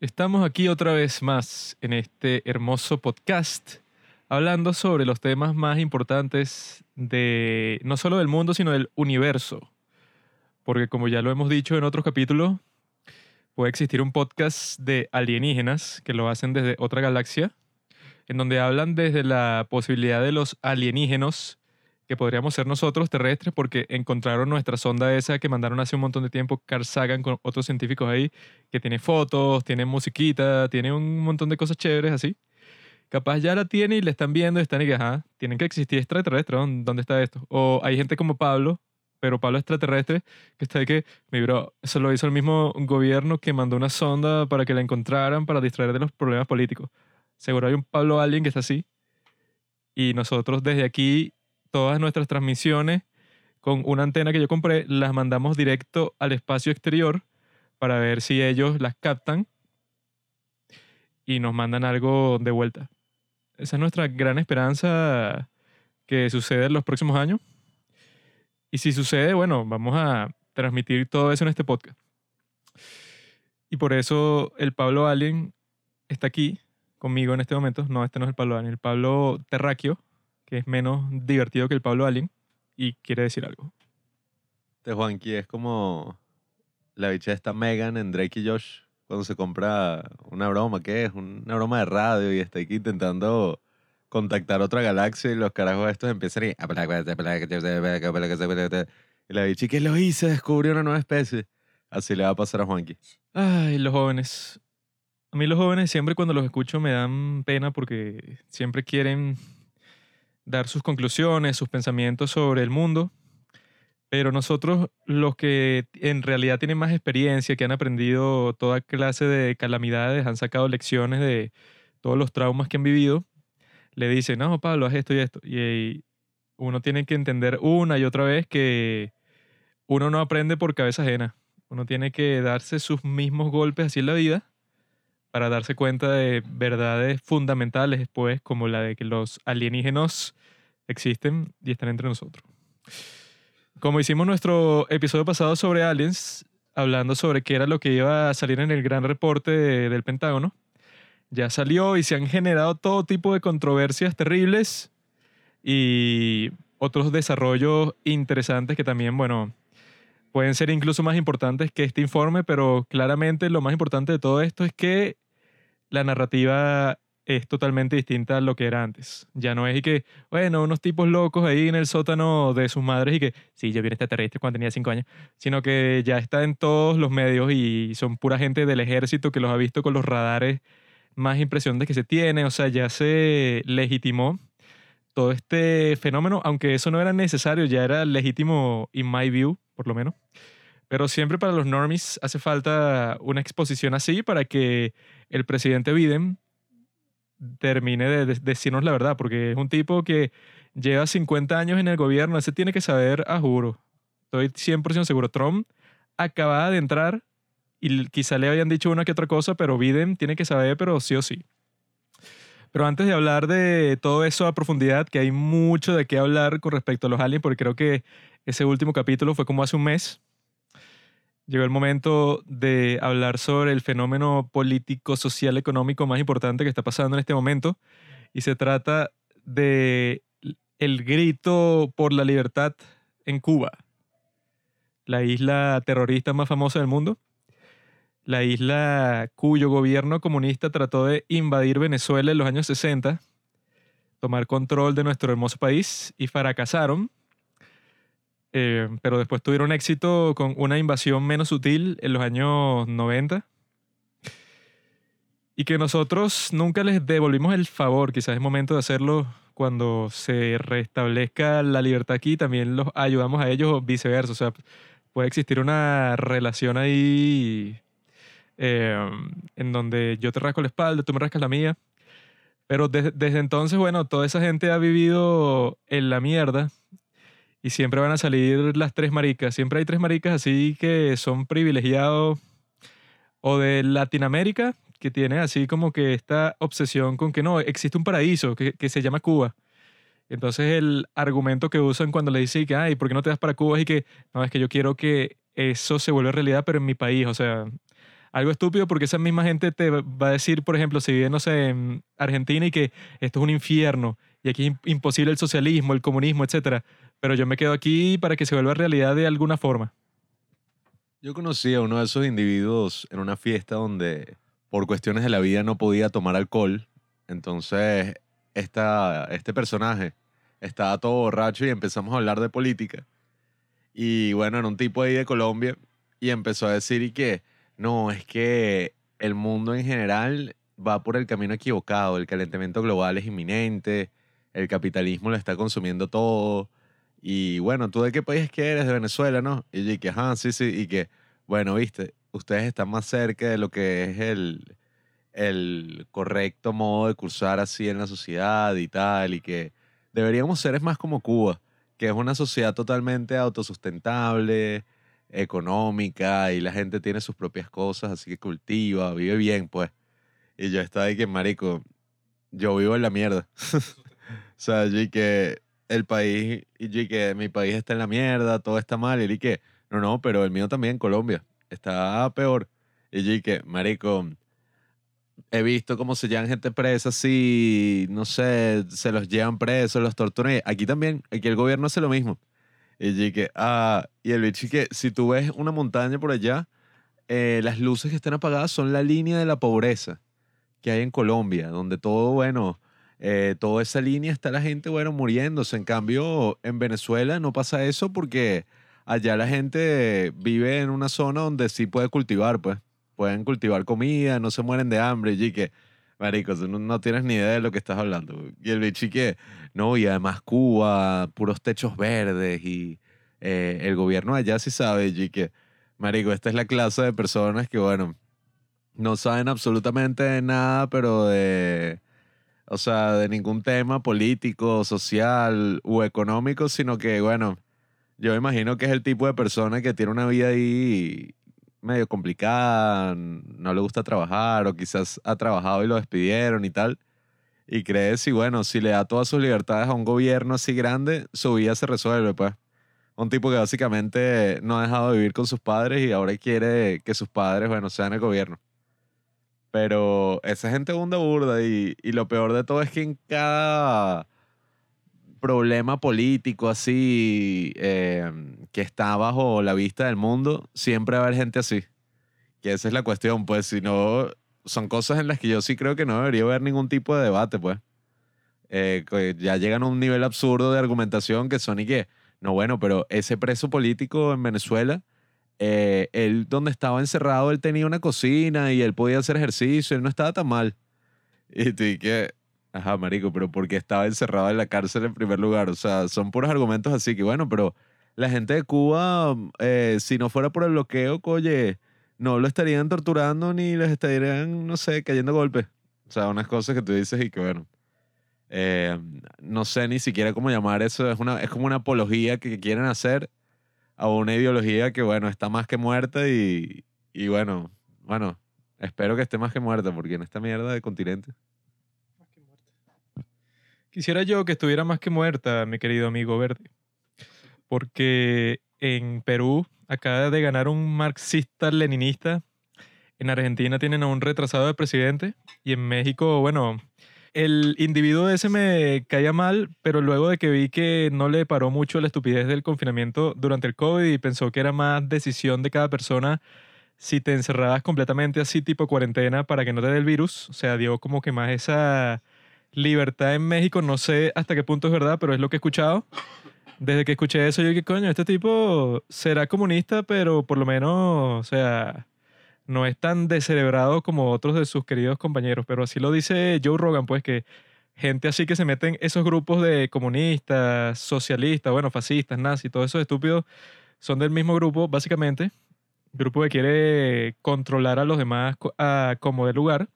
Estamos aquí otra vez más en este hermoso podcast hablando sobre los temas más importantes de no solo del mundo, sino del universo. Porque como ya lo hemos dicho en otros capítulos, puede existir un podcast de alienígenas que lo hacen desde otra galaxia, en donde hablan desde la posibilidad de los alienígenos que podríamos ser nosotros terrestres porque encontraron nuestra sonda esa que mandaron hace un montón de tiempo, Carl Sagan con otros científicos ahí, que tiene fotos, tiene musiquita, tiene un montón de cosas chéveres así. Capaz ya la tiene y le están viendo y están y que, ajá, tienen que existir extraterrestres, ¿dónde está esto? O hay gente como Pablo, pero Pablo extraterrestre, que está de que, mi bro, eso lo hizo el mismo gobierno que mandó una sonda para que la encontraran para distraer de los problemas políticos. Seguro hay un Pablo alguien que está así. Y nosotros desde aquí todas nuestras transmisiones con una antena que yo compré, las mandamos directo al espacio exterior para ver si ellos las captan y nos mandan algo de vuelta. Esa es nuestra gran esperanza que suceda en los próximos años. Y si sucede, bueno, vamos a transmitir todo eso en este podcast. Y por eso el Pablo Allen está aquí conmigo en este momento. No, este no es el Pablo Allen, el Pablo Terráqueo que es menos divertido que el Pablo Allen y quiere decir algo. Este Juanqui es como la bicha esta Megan en Drake y Josh cuando se compra una broma, ¿qué es? Una broma de radio y está aquí intentando contactar otra galaxia y los carajos estos empiezan y... Y la bicha, ¿qué lo hice? Descubrió una nueva especie. Así le va a pasar a Juanqui. Ay, los jóvenes. A mí los jóvenes siempre cuando los escucho me dan pena porque siempre quieren dar sus conclusiones, sus pensamientos sobre el mundo, pero nosotros los que en realidad tienen más experiencia, que han aprendido toda clase de calamidades, han sacado lecciones de todos los traumas que han vivido, le dicen, no, Pablo, haz esto y esto. Y uno tiene que entender una y otra vez que uno no aprende por cabeza ajena. Uno tiene que darse sus mismos golpes así en la vida para darse cuenta de verdades fundamentales, pues, como la de que los alienígenos existen y están entre nosotros. Como hicimos nuestro episodio pasado sobre aliens, hablando sobre qué era lo que iba a salir en el gran reporte del Pentágono, ya salió y se han generado todo tipo de controversias terribles y otros desarrollos interesantes que también, bueno, pueden ser incluso más importantes que este informe, pero claramente lo más importante de todo esto es que la narrativa es totalmente distinta a lo que era antes. Ya no es y que, bueno, unos tipos locos ahí en el sótano de sus madres y que, sí, yo vi extraterrestre cuando tenía cinco años, sino que ya está en todos los medios y son pura gente del ejército que los ha visto con los radares más impresionantes que se tiene, o sea, ya se legitimó todo este fenómeno, aunque eso no era necesario, ya era legítimo in my view, por lo menos. Pero siempre para los normies hace falta una exposición así para que el presidente Biden termine de, decirnos la verdad, porque es un tipo que lleva 50 años en el gobierno, ese tiene que saber a juro. Estoy 100% seguro. Trump acababa de entrar y quizá le habían dicho una que otra cosa, pero Biden tiene que saber, pero sí o sí. Pero antes de hablar de todo eso a profundidad, que hay mucho de qué hablar con respecto a los aliens, porque creo que ese último capítulo fue como hace un mes, llegó el momento de hablar sobre el fenómeno político, social, económico más importante que está pasando en este momento. Y se trata de el grito por la libertad en Cuba, la isla terrorista más famosa del mundo, la isla cuyo gobierno comunista trató de invadir Venezuela en los años 60, tomar control de nuestro hermoso país y fracasaron eh, pero después tuvieron éxito con una invasión menos sutil en los años 90. Y que nosotros nunca les devolvimos el favor, quizás es momento de hacerlo cuando se restablezca la libertad aquí, también los ayudamos a ellos o viceversa. O sea, puede existir una relación ahí eh, en donde yo te rasco la espalda, tú me rascas la mía. Pero desde entonces, bueno, toda esa gente ha vivido en la mierda y siempre van a salir las tres maricas. Siempre hay tres maricas así que son privilegiados o de Latinoamérica, que tiene así como que esta obsesión con que no, existe un paraíso que, que se llama Cuba. Entonces el argumento que usan cuando le dicen que, ay, ¿por qué no te das para Cuba? Es que, no, es que yo quiero que eso se vuelva realidad, pero en mi país. O sea, algo estúpido porque esa misma gente te va a decir, por ejemplo, si vive, no sé, en Argentina y que esto es un infierno y aquí es imposible el socialismo, el comunismo, etcétera. Pero yo me quedo aquí para que se vuelva realidad de alguna forma. Yo conocí a uno de esos individuos en una fiesta donde por cuestiones de la vida no podía tomar alcohol. Entonces, esta, este personaje estaba todo borracho y empezamos a hablar de política. Y bueno, era un tipo ahí de Colombia y empezó a decir y que no, es que el mundo en general va por el camino equivocado, el calentamiento global es inminente, el capitalismo lo está consumiendo todo. Y bueno, ¿tú de qué país que eres? De Venezuela, ¿no? Y yo dije, ajá, sí, sí, y que, bueno, viste, ustedes están más cerca de lo que es el, el correcto modo de cursar así en la sociedad y tal, y que deberíamos ser es más como Cuba, que es una sociedad totalmente autosustentable, económica, y la gente tiene sus propias cosas, así que cultiva, vive bien, pues. Y yo estaba ahí que, marico, yo vivo en la mierda. O sea, yo que el país, y que mi país está en la mierda, todo está mal. Y que, no, no, pero el mío también, Colombia, está peor. Y yo que, marico, he visto cómo se llevan gente presa así, no sé, se los llevan presos, los torturan. Aquí también, aquí el gobierno hace lo mismo. Y yo que, ah, y el bicho que si tú ves una montaña por allá, eh, las luces que están apagadas son la línea de la pobreza que hay en Colombia, donde todo, bueno, eh, toda esa línea está la gente, bueno, muriéndose. En cambio, en Venezuela no pasa eso porque allá la gente vive en una zona donde sí puede cultivar, pues. Pueden cultivar comida, no se mueren de hambre. Y que, marico, tú no, tienes ni idea de lo que estás hablando. Y el bicho que, no, y además Cuba, puros techos verdes y eh, el gobierno allá sí sabe, y que, marico, esta es la clase de personas que, bueno, no saben absolutamente nada, pero de o sea, de ningún tema político, social u económico, sino que, bueno, yo imagino que es el tipo de persona que tiene una vida ahí medio complicada, no le gusta trabajar o quizás ha trabajado y lo despidieron y tal. Y cree si, bueno, si le da todas sus libertades a un gobierno así grande, su vida se resuelve, pues. Un tipo que básicamente no ha dejado de vivir con sus padres y ahora quiere que sus padres, bueno, sean el gobierno. Pero esa gente hunda burda y, y lo peor de todo es que en cada problema político así eh, que está bajo la vista del mundo, siempre va a haber gente así. Que esa es la cuestión, pues si no, son cosas en las que yo sí creo que no debería haber ningún tipo de debate, pues. Eh, ya llegan a un nivel absurdo de argumentación que son y que, no, bueno, pero ese preso político en Venezuela eh, él donde estaba encerrado, él tenía una cocina y él podía hacer ejercicio, él no estaba tan mal. Y tú que, ajá, marico, pero porque estaba encerrado en la cárcel en primer lugar? O sea, son puros argumentos así que, bueno, pero la gente de Cuba, eh, si no fuera por el bloqueo, oye, no lo estarían torturando ni les estarían, no sé, cayendo golpes. O sea, unas cosas que tú dices y que, bueno, eh, no sé ni siquiera cómo llamar eso. Es, una, es como una apología que quieren hacer a una ideología que, bueno, está más que muerta y, y bueno, bueno, espero que esté más que muerta, porque en esta mierda de continente. Quisiera yo que estuviera más que muerta, mi querido amigo Verde, porque en Perú acaba de ganar un marxista-leninista, en Argentina tienen a un retrasado de presidente y en México, bueno, el individuo ese me caía mal, pero luego de que vi que no le paró mucho la estupidez del confinamiento durante el COVID y pensó que era más decisión de cada persona si te encerrabas completamente así tipo cuarentena para que no te dé el virus, o sea, dio como que más esa libertad en México, no sé hasta qué punto es verdad, pero es lo que he escuchado. Desde que escuché eso, yo dije, coño, este tipo será comunista, pero por lo menos, o sea, no es tan descerebrado como otros de sus queridos compañeros, pero así lo dice Joe Rogan, pues que gente así que se mete en esos grupos de comunistas, socialistas, bueno, fascistas, nazis, todos esos estúpidos, son del mismo grupo, básicamente, grupo que quiere controlar a los demás a como de lugar.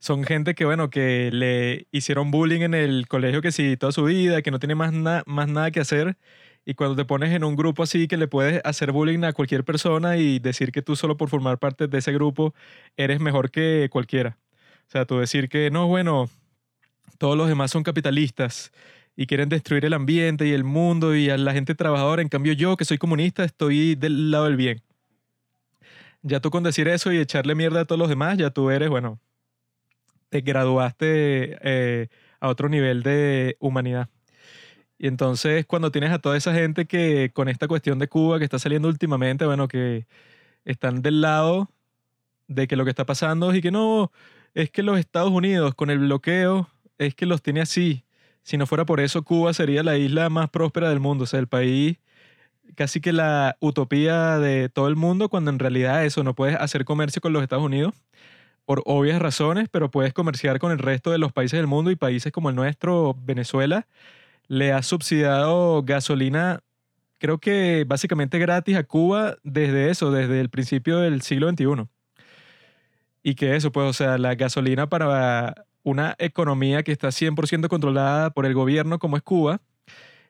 Son gente que, bueno, que le hicieron bullying en el colegio que sí toda su vida, que no tiene más, más nada que hacer y cuando te pones en un grupo así que le puedes hacer bullying a cualquier persona y decir que tú solo por formar parte de ese grupo eres mejor que cualquiera. O sea, tú decir que no, bueno, todos los demás son capitalistas y quieren destruir el ambiente y el mundo y a la gente trabajadora. En cambio yo, que soy comunista, estoy del lado del bien. Ya tú con decir eso y echarle mierda a todos los demás, ya tú eres, bueno, te graduaste eh, a otro nivel de humanidad. Y entonces cuando tienes a toda esa gente que con esta cuestión de Cuba que está saliendo últimamente, bueno, que están del lado de que lo que está pasando y que no, es que los Estados Unidos con el bloqueo es que los tiene así. Si no fuera por eso, Cuba sería la isla más próspera del mundo, o sea, el país casi que la utopía de todo el mundo, cuando en realidad eso no puedes hacer comercio con los Estados Unidos por obvias razones, pero puedes comerciar con el resto de los países del mundo y países como el nuestro, Venezuela, le ha subsidiado gasolina, creo que básicamente gratis a Cuba desde eso, desde el principio del siglo XXI. Y que eso, pues, o sea, la gasolina para una economía que está 100% controlada por el gobierno como es Cuba,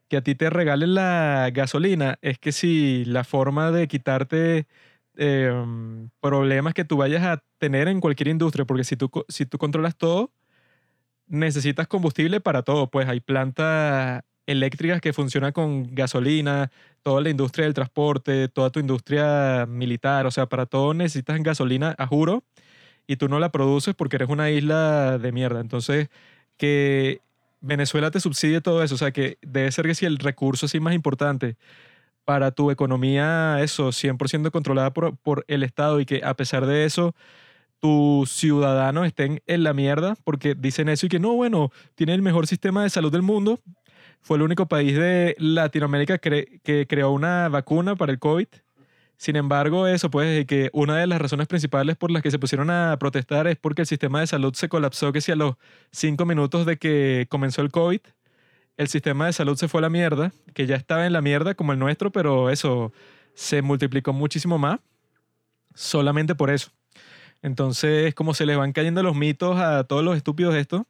que a ti te regalen la gasolina, es que si la forma de quitarte em, problemas que tú vayas a tener en cualquier industria, porque si tú, si tú controlas todo, necesitas combustible para todo, pues hay plantas eléctricas que funcionan con gasolina, toda la industria del transporte, toda tu industria militar, o sea, para todo necesitas gasolina, a juro, y tú no la produces porque eres una isla de mierda. Entonces, que Venezuela te subsidie todo eso, o sea que debe ser que si el recurso así más importante para tu economía, eso, 100% controlada por, por el Estado y que a pesar de eso tus ciudadanos estén en la mierda porque dicen eso y que no, bueno, tiene el mejor sistema de salud del mundo. Fue el único país de Latinoamérica que creó una vacuna para el COVID sin embargo, eso pues que una de las razones principales por las que se pusieron a protestar es porque el sistema de salud se colapsó que si a los cinco minutos de que comenzó el COVID, el sistema de salud se fue a la mierda, que ya estaba en la mierda como el nuestro, pero eso se multiplicó muchísimo más solamente por eso. Entonces, como se les van cayendo los mitos a todos los estúpidos estos,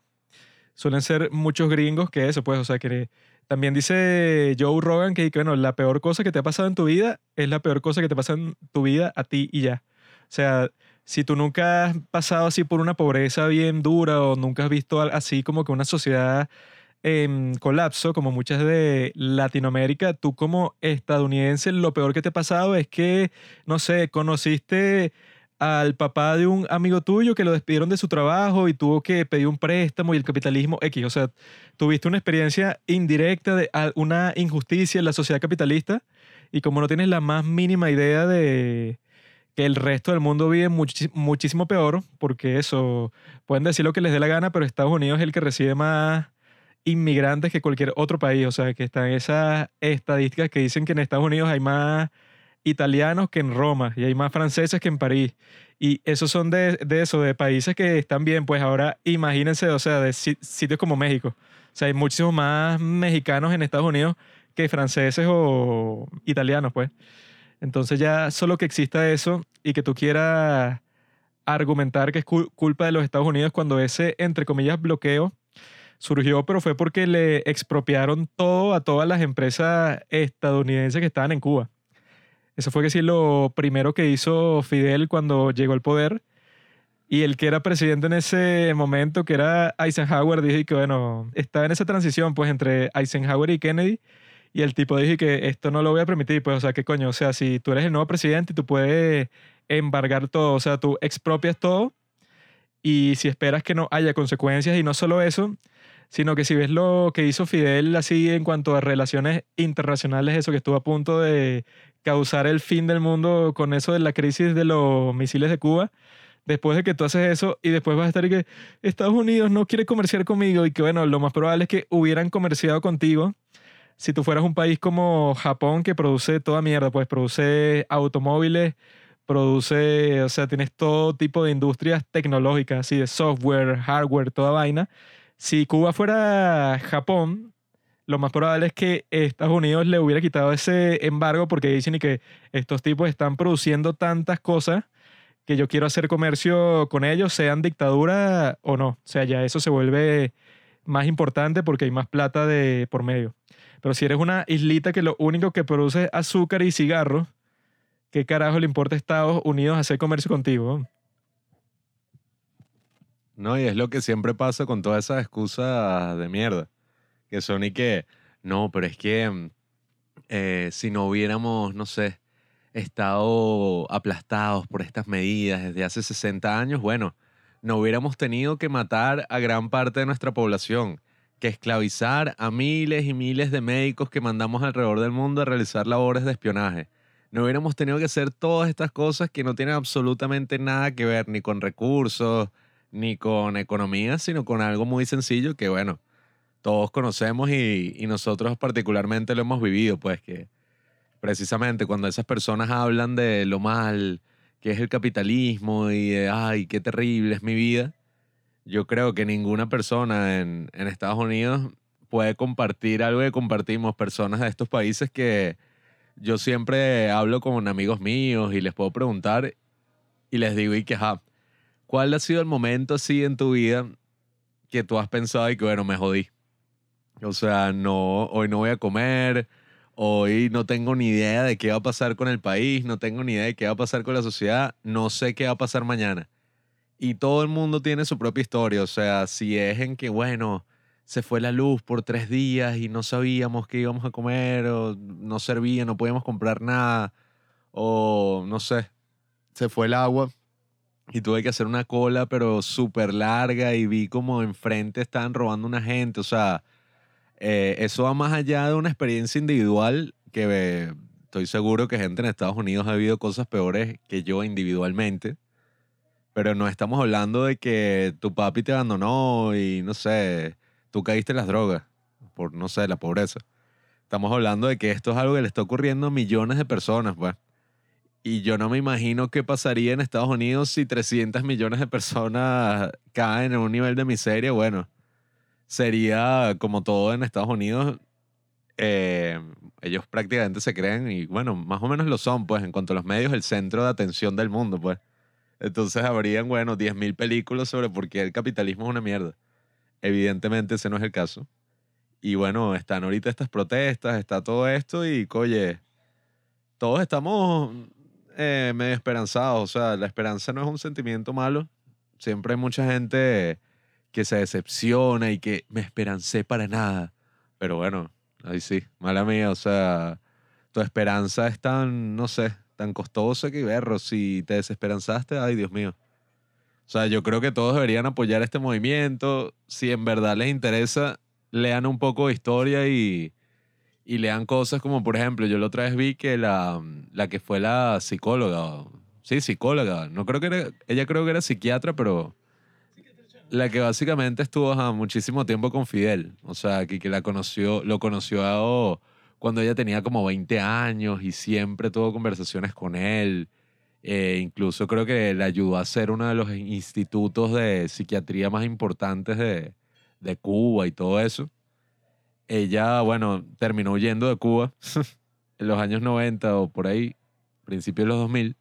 suelen ser muchos gringos que eso, pues, o sea, que también dice Joe Rogan que, bueno, la peor cosa que te ha pasado en tu vida es la peor cosa que te pasa en tu vida a ti y ya. O sea, si tú nunca has pasado así por una pobreza bien dura o nunca has visto así como que una sociedad en colapso, como muchas de Latinoamérica, tú como estadounidense, lo peor que te ha pasado es que, no sé, conociste al papá de un amigo tuyo que lo despidieron de su trabajo y tuvo que pedir un préstamo y el capitalismo X. O sea, tuviste una experiencia indirecta de una injusticia en la sociedad capitalista y como no tienes la más mínima idea de que el resto del mundo vive muchísimo peor, porque eso, pueden decir lo que les dé la gana, pero Estados Unidos es el que recibe más inmigrantes que cualquier otro país. O sea, que están esas estadísticas que dicen que en Estados Unidos hay más italianos que en Roma y hay más franceses que en París. Y esos son de, de eso, de países que están bien. Pues ahora imagínense, o sea, de sitios como México. O sea, hay muchísimos más mexicanos en Estados Unidos que franceses o italianos, pues. Entonces ya solo que exista eso y que tú quieras argumentar que es culpa de los Estados Unidos cuando ese, entre comillas, bloqueo surgió, pero fue porque le expropiaron todo a todas las empresas estadounidenses que estaban en Cuba. Eso fue que sí lo primero que hizo Fidel cuando llegó al poder. Y el que era presidente en ese momento, que era Eisenhower, dije que, bueno, estaba en esa transición, pues, entre Eisenhower y Kennedy. Y el tipo dije que esto no lo voy a permitir, pues, o sea, ¿qué coño? O sea, si tú eres el nuevo presidente y tú puedes embargar todo, o sea, tú expropias todo y si esperas que no haya consecuencias y no solo eso, sino que si ves lo que hizo Fidel así en cuanto a relaciones internacionales, eso que estuvo a punto de causar el fin del mundo con eso de la crisis de los misiles de Cuba, después de que tú haces eso y después vas a estar y que Estados Unidos no quiere comerciar conmigo y que bueno, lo más probable es que hubieran comerciado contigo. Si tú fueras un país como Japón que produce toda mierda, pues produce automóviles, produce, o sea, tienes todo tipo de industrias tecnológicas, así de software, hardware, toda vaina si Cuba fuera Japón, lo más probable es que Estados Unidos le hubiera quitado ese embargo porque dicen que estos tipos están produciendo tantas cosas que yo quiero hacer comercio con ellos, sean dictadura o no. O sea, ya eso se vuelve más importante porque hay más plata de por medio. Pero si eres una islita que lo único que produce es azúcar y cigarros, ¿qué carajo le importa a Estados Unidos hacer comercio contigo? No, y es lo que siempre pasa con todas esas excusas de mierda. Que son y que, no, pero es que mm, eh, si no hubiéramos, no sé, estado aplastados por estas medidas desde hace 60 años, bueno, no hubiéramos tenido que matar a gran parte de nuestra población, que esclavizar a miles y miles de médicos que mandamos alrededor del mundo a realizar labores de espionaje. No hubiéramos tenido que hacer todas estas cosas que no tienen absolutamente nada que ver ni con recursos, ni con economía, sino con algo muy sencillo que, bueno, todos conocemos y, nosotros particularmente lo hemos vivido, pues que precisamente cuando esas personas hablan de lo mal que es el capitalismo y de, ay, qué terrible es mi vida, yo creo que ninguna persona en, Estados Unidos puede compartir algo que compartimos personas de estos países que yo siempre hablo con amigos míos y les puedo preguntar y les digo, y que, ¿cuál ha sido el momento así en tu vida que tú has pensado y que, bueno, me jodí? O sea, no, hoy no voy a comer, Hoy no tengo ni idea de qué va a pasar con el país, no tengo ni idea de qué va a pasar con la sociedad, no sé qué va a pasar mañana. Y todo el mundo tiene su propia historia, o sea, si es en que, bueno, se fue la luz por tres días y no sabíamos qué íbamos a comer, o no servía, no podíamos comprar nada, o no sé, se fue el agua y tuve que hacer una cola, pero súper larga y vi como enfrente estaban robando una gente, o sea, eh, eso va más allá de una experiencia individual que eh, estoy seguro que gente en Estados Unidos ha vivido cosas peores que yo individualmente. Pero no estamos hablando de que tu papi te abandonó y no sé, tú caíste en las drogas por, no sé, la pobreza. Estamos hablando de que esto es algo que le está ocurriendo a millones de personas, pues. Y yo no me imagino qué pasaría en Estados Unidos si 300 millones de personas caen en un nivel de miseria. Bueno, sería como todo en Estados Unidos. eh, ellos prácticamente se creen, y bueno, más o menos lo son, pues, en cuanto a los medios, el centro de atención del mundo, pues. Entonces habrían, bueno, 10.000 películas sobre por qué el capitalismo es una mierda. Evidentemente ese no es el caso. Y bueno, están ahorita estas protestas, está todo esto y, oye, todos estamos eh, medio esperanzados. O sea, la esperanza no es un sentimiento malo. Siempre hay mucha gente que se decepciona y que me esperancé para nada. Pero bueno, ahí sí, mala mía. O sea, tu esperanza es tan, no sé, tan costosa que berro. Si te desesperanzaste, ay Dios mío. O sea, yo creo que todos deberían apoyar este movimiento. Si en verdad les interesa, lean un poco de historia y, y lean cosas como, por ejemplo, yo la otra vez vi que la, la que fue la psicóloga, sí, psicóloga, no creo que era, ella creo que era psiquiatra, pero la que básicamente estuvo ajá, muchísimo tiempo con Fidel, o sea, que, que la conoció, lo conoció a- cuando ella tenía como 20 años y siempre tuvo conversaciones con él. Eh, incluso creo que le ayudó a ser uno de los institutos de psiquiatría más importantes de, de Cuba y todo eso. Ella, bueno, terminó huyendo de Cuba en los años 90 o por ahí, principios de los 2000.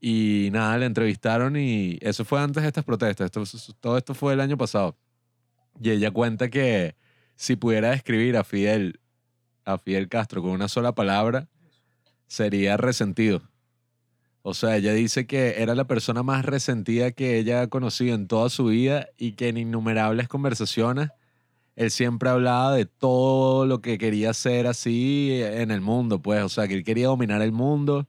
Y nada, la entrevistaron y eso fue antes de estas protestas. Esto- todo esto fue el año pasado. Y ella cuenta que si pudiera describir a Fidel, a Fidel Castro con una sola palabra, sería resentido. O sea, ella dice que era la persona más resentida que ella ha conocido en toda su vida y que en innumerables conversaciones él siempre hablaba de todo lo que quería hacer así en el mundo, pues, o sea, que él quería dominar el mundo,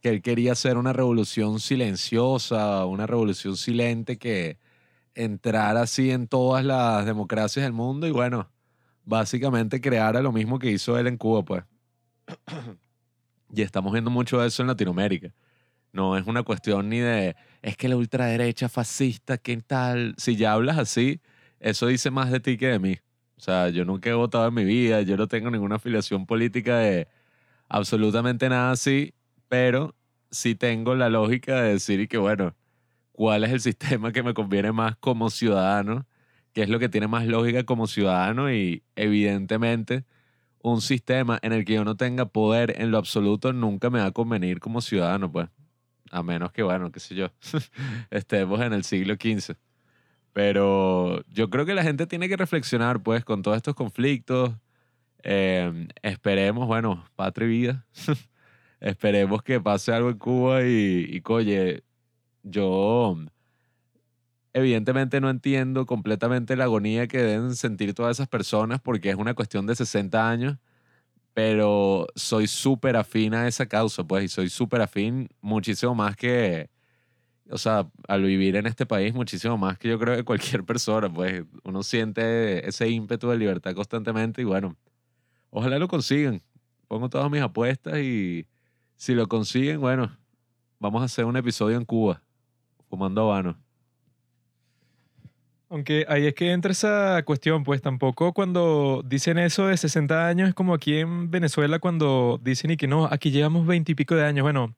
que él quería hacer una revolución silenciosa, una revolución silente que entrara así en todas las democracias del mundo y bueno, básicamente creara lo mismo que hizo él en Cuba, pues. Y estamos viendo mucho de eso en Latinoamérica. No es una cuestión ni de, es que la ultraderecha fascista, ¿qué tal? Si ya hablas así, eso dice más de ti que de mí. O sea, yo nunca he votado en mi vida, yo no tengo ninguna afiliación política de absolutamente nada así, pero sí tengo la lógica de decir que, bueno, ¿cuál es el sistema que me conviene más como ciudadano? ¿Qué es lo que tiene más lógica como ciudadano? Y evidentemente, un sistema en el que yo no tenga poder en lo absoluto nunca me va a convenir como ciudadano, pues. A menos que, bueno, qué sé yo, estemos en el siglo XV. Pero yo creo que la gente tiene que reflexionar, pues, con todos estos conflictos. Eh, esperemos, bueno, patria y vida. esperemos que pase algo en Cuba y, y yo evidentemente no entiendo completamente la agonía que deben sentir todas esas personas porque es una cuestión de 60 años, pero soy súper afín a esa causa, pues, y soy súper afín muchísimo más que, o sea, al vivir en este país, muchísimo más que yo creo que cualquier persona, pues, uno siente ese ímpetu de libertad constantemente y bueno, ojalá lo consigan. Pongo todas mis apuestas y si lo consiguen, bueno, vamos a hacer un episodio en Cuba, fumando habano. Aunque ahí es que entra esa cuestión, pues tampoco cuando dicen eso de 60 años es como aquí en Venezuela cuando dicen y que no, aquí llevamos 20 y pico de años. Bueno,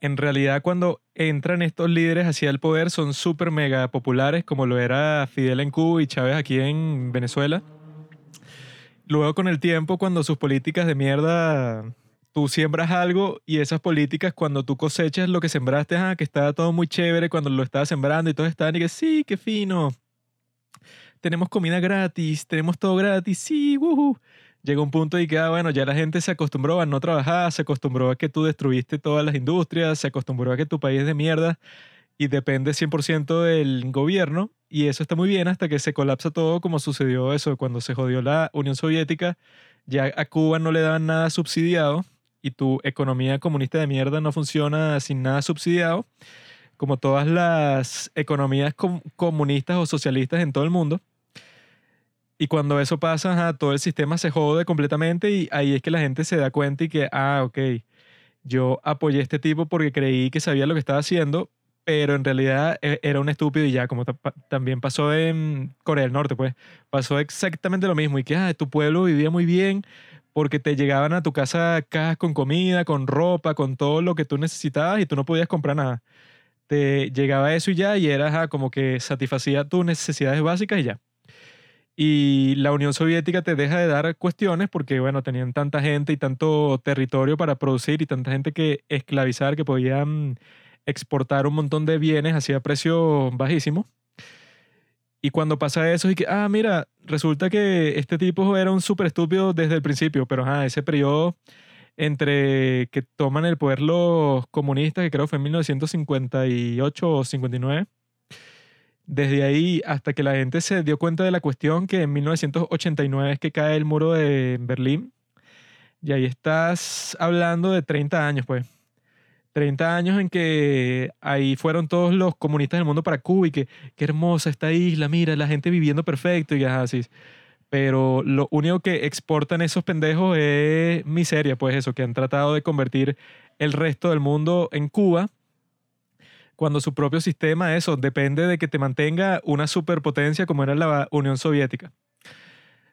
en realidad cuando entran estos líderes hacia el poder son súper mega populares como lo era Fidel en Cuba y Chávez aquí en Venezuela. Luego con el tiempo cuando sus políticas de mierda tú siembras algo y esas políticas cuando tú cosechas lo que sembraste, ah, que estaba todo muy chévere cuando lo estabas sembrando y todos estaban y que sí, qué fino tenemos comida gratis, tenemos todo gratis, sí, woohoo. Llega un punto y que, ah, bueno, ya la gente se acostumbró a no trabajar, se acostumbró a que tú destruiste todas las industrias, se acostumbró a que tu país es de mierda y depende 100% del gobierno. Y eso está muy bien hasta que se colapsa todo, como sucedió eso cuando se jodió la Unión Soviética. Ya a Cuba no le daban nada subsidiado y tu economía comunista de mierda no funciona sin nada subsidiado como todas las economías comunistas o socialistas en todo el mundo. Y cuando eso pasa, todo el sistema se jode completamente y ahí es que la gente se da cuenta y que, ah, ok, yo apoyé a este tipo porque creí que sabía lo que estaba haciendo, pero en realidad e-, era un estúpido y ya, como también pasó en Corea del Norte, pues pasó exactamente lo mismo y que, ah, tu pueblo vivía muy bien porque te llegaban a tu casa cajas con comida, con ropa, con todo lo que tú necesitabas y tú no podías comprar nada te llegaba eso y ya, y era como que satisfacía tus necesidades básicas y ya. Y la Unión Soviética te deja de dar cuestiones porque, bueno, tenían tanta gente y tanto territorio para producir y tanta gente que esclavizar que podían exportar un montón de bienes hacia precio bajísimo. Y cuando pasa eso, y que, ah, mira, resulta que este tipo era un súper estúpido desde el principio, pero ajá, ese periodo entre que toman el poder los comunistas, que creo fue en 1958 o 59. Desde ahí hasta que la gente se dio cuenta de la cuestión que en 1989 es que cae el muro de Berlín. Y ahí estás hablando de 30 años, pues. 30 años en que ahí fueron todos los comunistas del mundo para Cuba y que qué hermosa esta isla, mira, la gente viviendo perfecto y así pero lo único que exportan esos pendejos es miseria, pues eso, que han tratado de convertir el resto del mundo en Cuba, cuando su propio sistema, eso, depende de que te mantenga una superpotencia como era la Unión Soviética.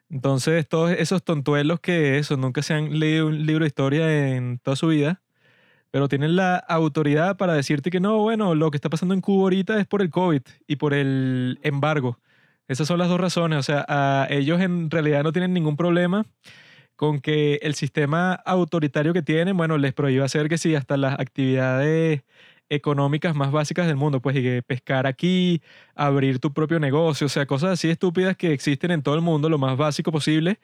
Entonces, todos esos tontuelos que eso, nunca se han leído un libro de historia en toda su vida, pero tienen la autoridad para decirte que no, bueno, lo que está pasando en Cuba ahorita es por el COVID y por el embargo. Esas son las dos razones. O sea, ellos en realidad no tienen ningún problema con que el sistema autoritario que tienen, bueno, les prohíba hacer que sí, hasta las actividades económicas más básicas del mundo, pues y pescar aquí, abrir tu propio negocio, o sea, cosas así estúpidas que existen en todo el mundo, lo más básico posible.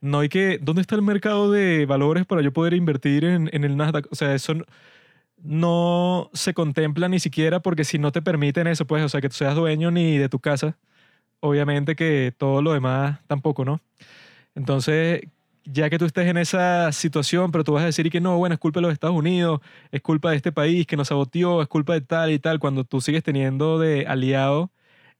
No hay que, ¿dónde está el mercado de valores para yo poder invertir en, en el Nasdaq? O sea, eso no se contempla ni siquiera porque si no te permiten eso, pues, o sea, que tú seas dueño ni de tu casa, obviamente que todo lo demás tampoco, ¿no? Entonces, ya que tú estés en esa situación, pero tú vas a decir que no, bueno, es culpa de los Estados Unidos, es culpa de este país que nos saboteó, es culpa de tal y tal, cuando tú sigues teniendo de aliado,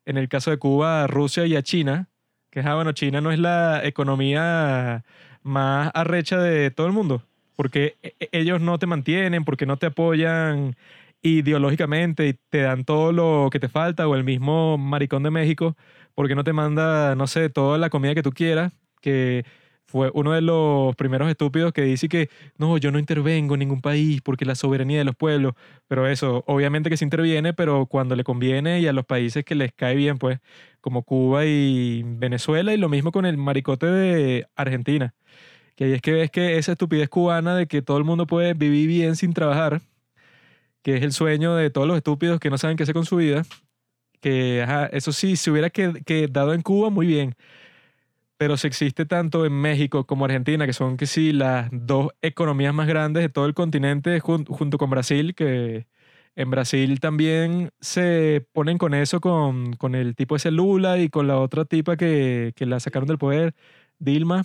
en el caso de Cuba, a Rusia y a China, que ah, bueno, China no es la economía más arrecha de todo el mundo, porque e, e, ellos no te mantienen, porque no te apoyan ideológicamente y te dan todo lo que te falta, o el mismo maricón de México, porque no te manda, no sé, toda la comida que tú quieras, que fue uno de los primeros estúpidos que dice que no, yo no intervengo en ningún país porque la soberanía de los pueblos, pero eso, obviamente que se interviene, pero cuando le conviene y a los países que les cae bien, pues, como Cuba y Venezuela, y lo mismo con el maricote de Argentina, que ahí es que ves que esa estupidez cubana de que todo el mundo puede vivir bien sin trabajar, que es el sueño de todos los estúpidos que no saben qué hacer con su vida. Que, eso sí, se hubiera quedado en Cuba, muy bien. Pero si existe tanto en México como Argentina, que son que sí las dos economías más grandes de todo el continente, junto con Brasil, que en Brasil también se ponen con eso, con, con el tipo ese Lula y con la otra tipa que, que la sacaron del poder, Dilma.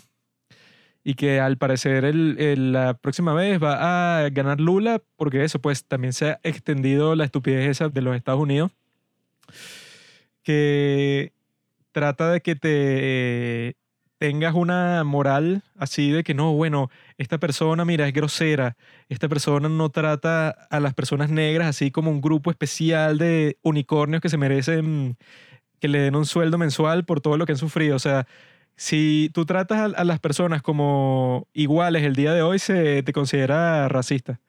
y que al parecer el- el- la próxima vez va a ganar Lula porque eso pues también se ha extendido la estupidez esa de los Estados Unidos que trata de que te tengas una moral así de que no, bueno, esta persona, mira, es grosera, esta persona no trata a las personas negras así como un grupo especial de unicornios que se merecen que le den un sueldo mensual por todo lo que han sufrido. O sea, si tú tratas a, las personas como iguales el día de hoy, se te considera racista.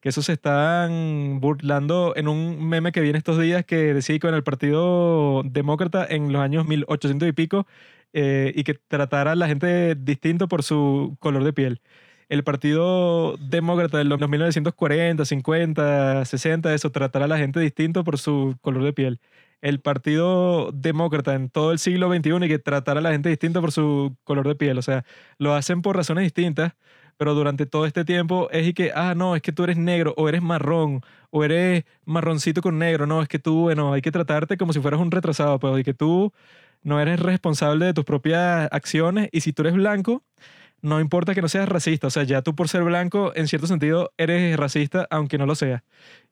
Que eso se están burlando en un meme que viene estos días que decía que en el Partido Demócrata en los años 1800 y pico eh, y que tratara a la gente distinto por su color de piel. El Partido Demócrata de los 1940, 50, 60, eso, tratar a la gente distinto por su color de piel. El Partido Demócrata en todo el siglo XXI y que tratar a la gente distinto por su color de piel. O sea, lo hacen por razones distintas, pero durante todo este tiempo es y que, ah, no, es que tú eres negro o eres marrón o eres marroncito con negro. No, es que tú, bueno, hay que tratarte como si fueras un retrasado, pues, y que tú no eres responsable de tus propias acciones y si tú eres blanco, no importa que no seas racista, o sea, ya tú por ser blanco, en cierto sentido, eres racista, aunque no lo seas.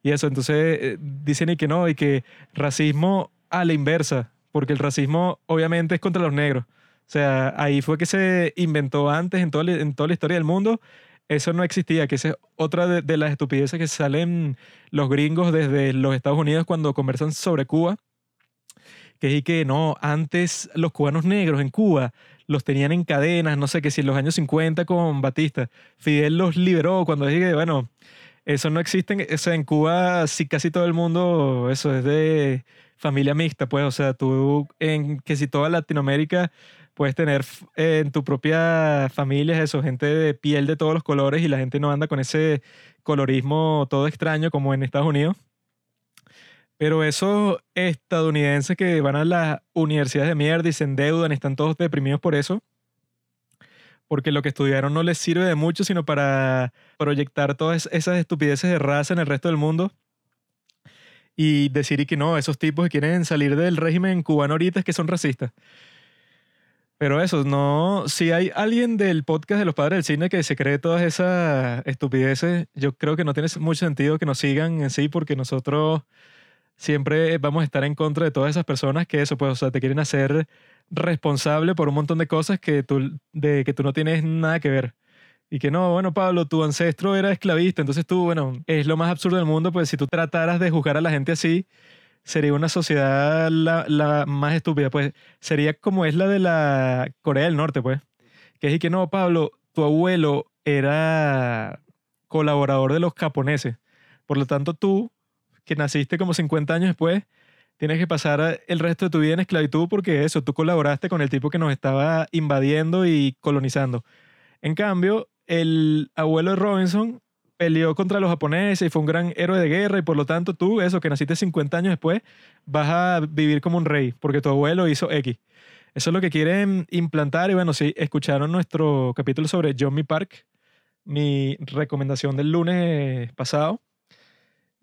Y eso, entonces eh, dicen y que no, y que racismo a la inversa, porque el racismo obviamente es contra los negros. O sea, ahí fue que se inventó antes en toda, en toda la historia del mundo. Eso no existía, que esa es otra de las estupideces que salen los gringos desde los Estados Unidos cuando conversan sobre Cuba. Que es que no, antes los cubanos negros en Cuba los tenían en cadenas, no sé qué, si en los años 50 con Batista. Fidel los liberó cuando dije, bueno, eso no existe. O sea, en Cuba sí casi todo el mundo, eso es de familia mixta, pues, o sea, tú en que si toda Latinoamérica puedes tener f- en tu propia familia eso, gente de piel de todos los colores y la gente no anda con ese colorismo todo extraño como en Estados Unidos. Pero esos estadounidenses que van a las universidades de mierda y se endeudan y están todos deprimidos por eso, porque lo que estudiaron no les sirve de mucho, sino para proyectar todas esas estupideces de raza en el resto del mundo y decir y que no, esos tipos que quieren salir del régimen cubano ahorita es que son racistas. Pero eso, no, si hay alguien del podcast de los padres del cine que se cree todas esas estupideces, yo creo que no tiene mucho sentido que nos sigan en sí, porque nosotros siempre vamos a estar en contra de todas esas personas que eso, pues, o sea, te quieren hacer responsable por un montón de cosas que tú, de que tú no tienes nada que ver. Y que no, bueno, Pablo, tu ancestro era esclavista, entonces tú, bueno, es lo más absurdo del mundo, pues si tú trataras de juzgar a la gente así, sería una sociedad la, la más estúpida, pues sería como es la de la Corea del Norte, pues. Que es y que no, Pablo, tu abuelo era colaborador de los japoneses. Por lo tanto, tú, que naciste como 50 años después, tienes que pasar el resto de tu vida en esclavitud porque eso, tú colaboraste con el tipo que nos estaba invadiendo y colonizando. En cambio, el abuelo de Robinson peleó contra los japoneses y fue un gran héroe de guerra y por lo tanto tú, eso, que naciste 50 años después, vas a vivir como un rey porque tu abuelo hizo X. Eso es lo que quieren implantar y bueno, si escucharon nuestro capítulo sobre John Park, mi recomendación del lunes pasado,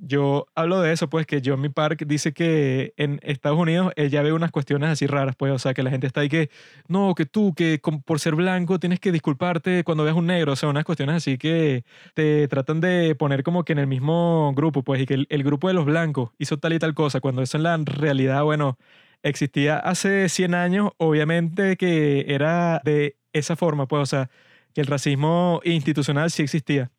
yo hablo de eso, pues que John Me Park dice que en Estados Unidos él ya ve unas cuestiones así raras, pues, o sea, que la gente está ahí que, no, que tú, que por ser blanco tienes que disculparte cuando veas un negro, o sea, unas cuestiones así que te tratan de poner como que en el mismo grupo, pues, y que el, el grupo de los blancos hizo tal y tal cosa, cuando eso en la realidad, bueno, existía hace 100 años, obviamente que era de esa forma, pues, o sea, que el racismo institucional sí existía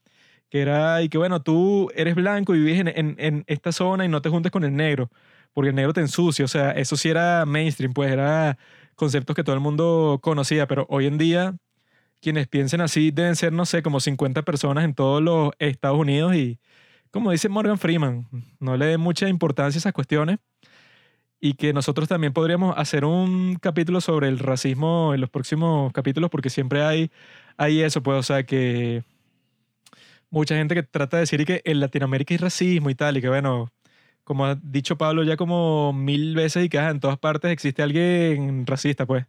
que era, y que bueno, tú eres blanco y vives en, en- esta zona y no te juntes con el negro, porque el negro te ensucia, o sea, eso sí era mainstream, pues era conceptos que todo el mundo conocía, pero hoy en día quienes piensen así deben ser, no sé, como 50 personas en todos los Estados Unidos y como dice Morgan Freeman, no le den mucha importancia a esas cuestiones. Y que nosotros también podríamos hacer un capítulo sobre el racismo en los próximos capítulos porque siempre hay, hay eso, pues, o sea, que mucha gente que trata de decir que en Latinoamérica hay racismo y tal, y que bueno, como ha dicho Pablo ya como mil veces y que en todas partes existe alguien racista, pues.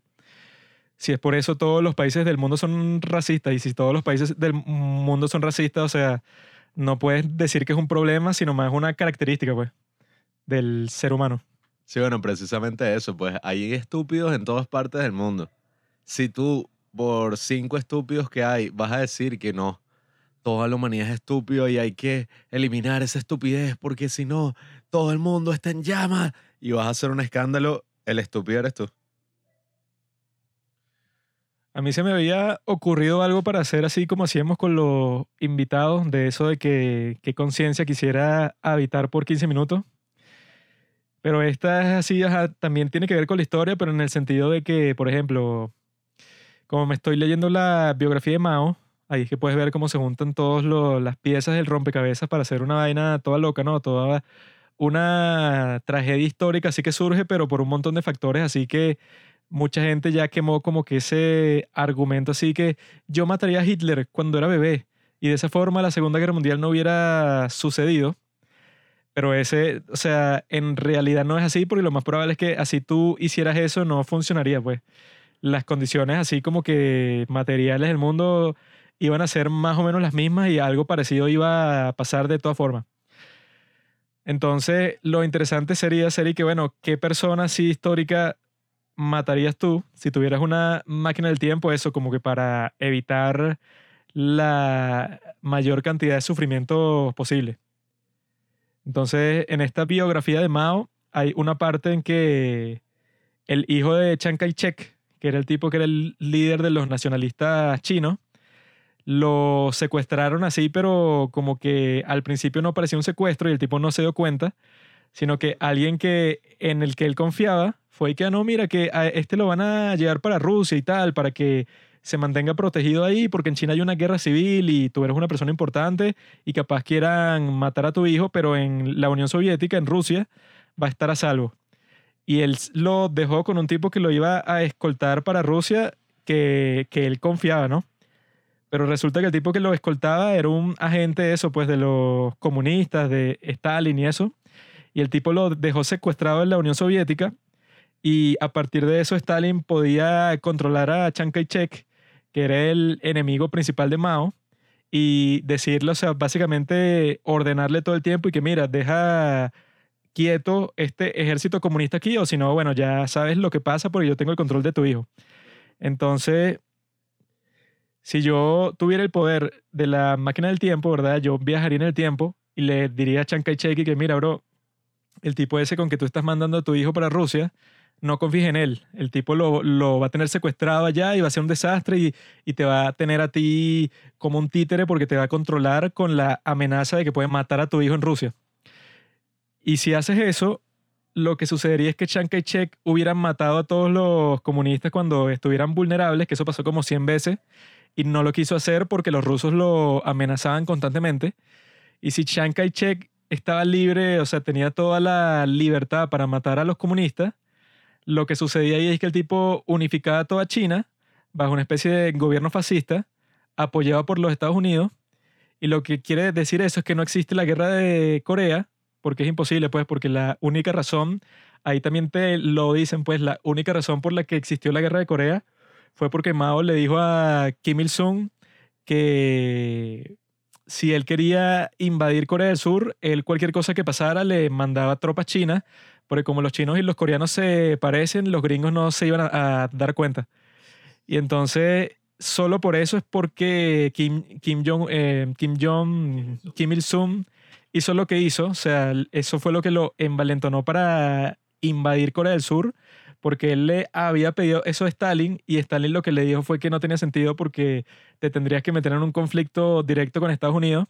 Si es por eso todos los países del mundo son racistas y si todos los países del mundo son racistas, o sea, no puedes decir que es un problema, sino más una característica, pues, del ser humano. Sí, bueno, precisamente eso, pues hay estúpidos en todas partes del mundo. Si tú por cinco estúpidos que hay, vas a decir que no. Toda la humanidad es estúpido y hay que eliminar esa estupidez porque si no, todo el mundo está en llamas y vas a hacer un escándalo, el estúpido eres tú. A mí se me había ocurrido algo para hacer así como hacíamos con los invitados, de eso de que qué conciencia quisiera habitar por 15 minutos. Pero esta es así, también tiene que ver con la historia, pero en el sentido de que, por ejemplo, como me estoy leyendo la biografía de Mao, ahí es que puedes ver cómo se juntan todas las piezas del rompecabezas para hacer una vaina toda loca, ¿no? Toda una tragedia histórica así que surge, pero por un montón de factores, así que mucha gente ya quemó como que ese argumento así que yo mataría a Hitler cuando era bebé y de esa forma la Segunda Guerra Mundial no hubiera sucedido. Pero ese, o sea, en realidad no es así porque lo más probable es que así tú hicieras eso no funcionaría, pues. Las condiciones así como que materiales del mundo iban a ser más o menos las mismas y algo parecido iba a pasar de todas formas. Entonces, lo interesante sería ser que, bueno, ¿qué persona así histórica matarías tú si tuvieras una máquina del tiempo? Eso como que para evitar la mayor cantidad de sufrimiento posible. Entonces, en esta biografía de Mao hay una parte en que el hijo de Chiang Kai-shek, que era el tipo que era el líder de los nacionalistas chinos, lo secuestraron así, pero como que al principio no parecía un secuestro y el tipo no se dio cuenta, sino que alguien que en el que él confiaba fue que, ah, no, mira, que a este lo van a llevar para Rusia y tal, para que se mantenga protegido ahí porque en China hay una guerra civil y tú eres una persona importante y capaz quieran matar a tu hijo, pero en la Unión Soviética, en Rusia, va a estar a salvo. Y él lo dejó con un tipo que lo iba a escoltar para Rusia, que, que él confiaba, ¿no? Pero resulta que el tipo que lo escoltaba era un agente eso, pues de los comunistas, de Stalin y eso. Y el tipo lo dejó secuestrado en la Unión Soviética. Y a partir de eso Stalin podía controlar a Chiang Kai-shek que era el enemigo principal de Mao, y decirle, o sea, básicamente ordenarle todo el tiempo y que mira, deja quieto este ejército comunista aquí, o si no, bueno, ya sabes lo que pasa porque yo tengo el control de tu hijo. Entonces, si yo tuviera el poder de la máquina del tiempo, ¿verdad? Yo viajaría en el tiempo y le diría a Chiang Kai-shek que mira, bro, el tipo ese con que tú estás mandando a tu hijo para Rusia, no confíes en él. El tipo lo, lo, va a tener secuestrado allá y va a ser un desastre y, y, te va a tener a ti como un títere porque te va a controlar con la amenaza de que puede matar a tu hijo en Rusia. Y si haces eso, lo que sucedería es que Chiang Kai-shek hubieran matado a todos los comunistas cuando estuvieran vulnerables, que eso pasó como 100 veces, y no lo quiso hacer porque los rusos lo amenazaban constantemente. Y si Chiang Kai-shek estaba libre, o sea, tenía toda la libertad para matar a los comunistas, lo que sucedía ahí es que el tipo unificaba toda China bajo una especie de gobierno fascista apoyado por los Estados Unidos. Y lo que quiere decir eso es que no existe la guerra de Corea, porque es imposible, pues, porque la única razón, ahí también te lo dicen, pues, la única razón por la que existió la guerra de Corea fue porque Mao le dijo a Kim Il-sung que si él quería invadir Corea del Sur, él cualquier cosa que pasara le mandaba tropas chinas porque como los chinos y los coreanos se parecen, los gringos no se iban a, dar cuenta. Y entonces, solo por eso es porque Kim, Kim Jong, eh, Kim Jong, Kim Il-sung hizo lo que hizo. O sea, eso fue lo que lo envalentonó para invadir Corea del Sur, porque él le había pedido eso a Stalin y Stalin lo que le dijo fue que no tenía sentido porque te tendrías que meter en un conflicto directo con Estados Unidos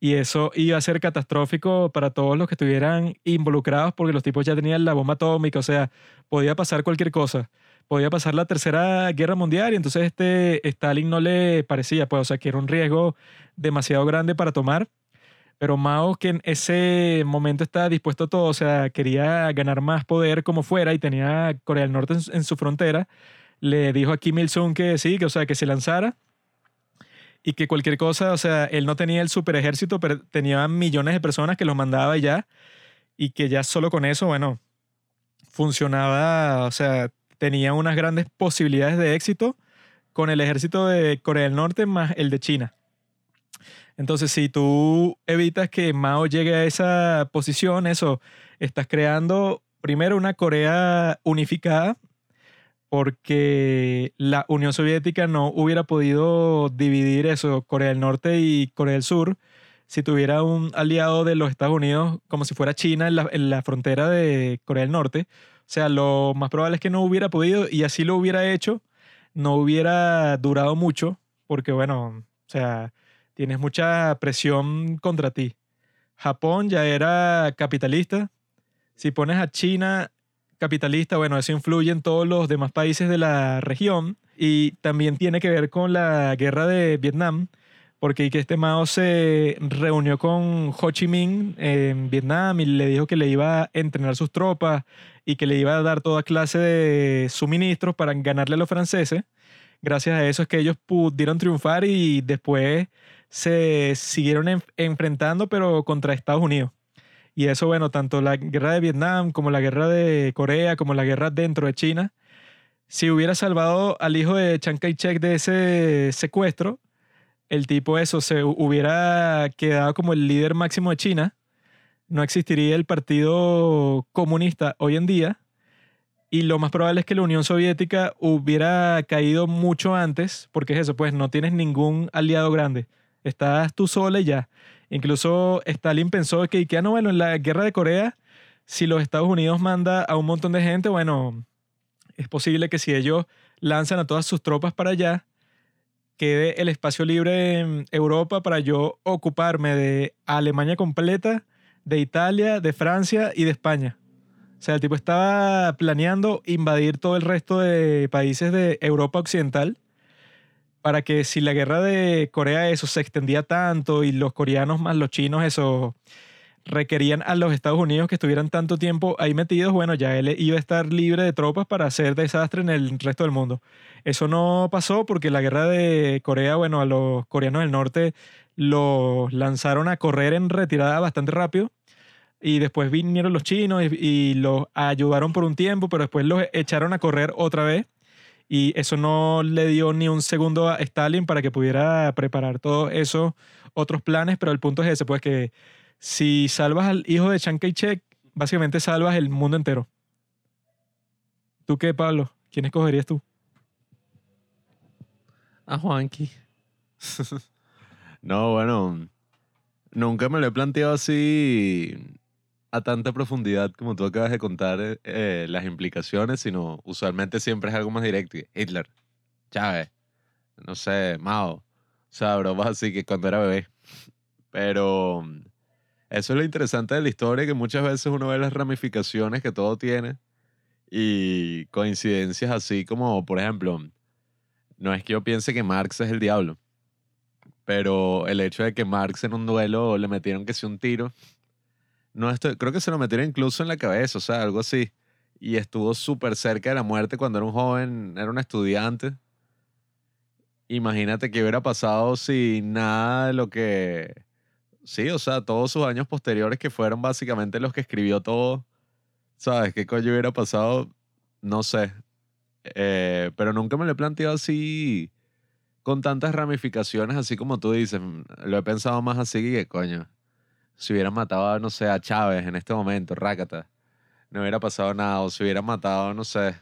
y eso iba a ser catastrófico para todos los que estuvieran involucrados porque los tipos ya tenían la bomba atómica, o sea, podía pasar cualquier cosa. Podía pasar la tercera guerra mundial y entonces este Stalin no le parecía, pues, o sea, que era un riesgo demasiado grande para tomar. Pero Mao, que en ese momento estaba dispuesto a todo, o sea, quería ganar más poder como fuera y tenía Corea del Norte en, su frontera, le dijo a Kim Il-sung que sí, que, o sea, que se lanzara y que cualquier cosa, o sea, él no tenía el super ejército, pero tenía millones de personas que los mandaba ya y que ya solo con eso, bueno, funcionaba, o sea, tenía unas grandes posibilidades de éxito con el ejército de Corea del Norte más el de China. Entonces, si tú evitas que Mao llegue a esa posición, eso, estás creando primero una Corea unificada porque la Unión Soviética no hubiera podido dividir eso, Corea del Norte y Corea del Sur, si tuviera un aliado de los Estados Unidos como si fuera China en la, en la frontera de Corea del Norte. O sea, lo más probable es que no hubiera podido y así lo hubiera hecho, no hubiera durado mucho, porque bueno, o sea, tienes mucha presión contra ti. Japón ya era capitalista. Si pones a China capitalista, bueno, eso influye en todos los demás países de la región y también tiene que ver con la guerra de Vietnam, porque que este Mao se reunió con Ho Chi Minh en Vietnam y le dijo que le iba a entrenar sus tropas y que le iba a dar toda clase de suministros para ganarle a los franceses. Gracias a eso es que ellos pudieron triunfar y después se siguieron en- enfrentando, pero contra Estados Unidos. Y eso, bueno, tanto la guerra de Vietnam como la guerra de Corea, como la guerra dentro de China, si hubiera salvado al hijo de Chiang Kai-shek de ese secuestro, el tipo eso se hu- hubiera quedado como el líder máximo de China, no existiría el Partido Comunista hoy en día, y lo más probable es que la Unión Soviética hubiera caído mucho antes, porque es eso, pues no tienes ningún aliado grande, estás tú sola y ya. Incluso Stalin pensó que, que no, bueno, en la guerra de Corea, si los Estados Unidos manda a un montón de gente, bueno, es posible que si ellos lanzan a todas sus tropas para allá, quede el espacio libre en Europa para yo ocuparme de Alemania completa, de Italia, de Francia y de España. O sea, el tipo estaba planeando invadir todo el resto de países de Europa Occidental para que si la guerra de Corea eso se extendía tanto y los coreanos más los chinos eso requerían a los Estados Unidos que estuvieran tanto tiempo ahí metidos, bueno, ya él iba a estar libre de tropas para hacer desastre en el resto del mundo. Eso no pasó porque la guerra de Corea, bueno, a los coreanos del norte los lanzaron a correr en retirada bastante rápido y después vinieron los chinos y, y los ayudaron por un tiempo, pero después los echaron a correr otra vez y eso no le dio ni un segundo a Stalin para que pudiera preparar todos esos otros planes, pero el punto es ese, pues que si salvas al hijo de Chiang Kai-shek, básicamente salvas el mundo entero. ¿Tú qué, Pablo? ¿Quién escogerías tú? A Juanqui. no, bueno, nunca me lo he planteado así a tanta profundidad como tú acabas de contar eh, eh, las implicaciones, sino usualmente siempre es algo más directo. Hitler, Chávez, no sé, Mao. O sea, bromas así que cuando era bebé. Pero mm, eso es lo interesante de la historia, que muchas veces uno ve las ramificaciones que todo tiene y coincidencias así como, por ejemplo, no es que yo piense que Marx es el diablo, pero el hecho de que Marx en un duelo le metieron que sí un tiro, no estoy, creo que se lo metieron incluso en la cabeza, o sea, algo así, y estuvo súper cerca de la muerte cuando era un joven, era un estudiante. Imagínate qué hubiera pasado si nada de lo que... Sí, o sea, todos sus años posteriores que fueron básicamente los que escribió todo, ¿sabes? ¿Qué coño hubiera pasado? No sé. Eh, pero nunca me lo he planteado así con tantas ramificaciones, así como tú dices. Lo he pensado más así que, coño, si hubieran matado, no sé, a Chávez en este momento, Rácata, no hubiera pasado nada. O si hubieran matado, no sé,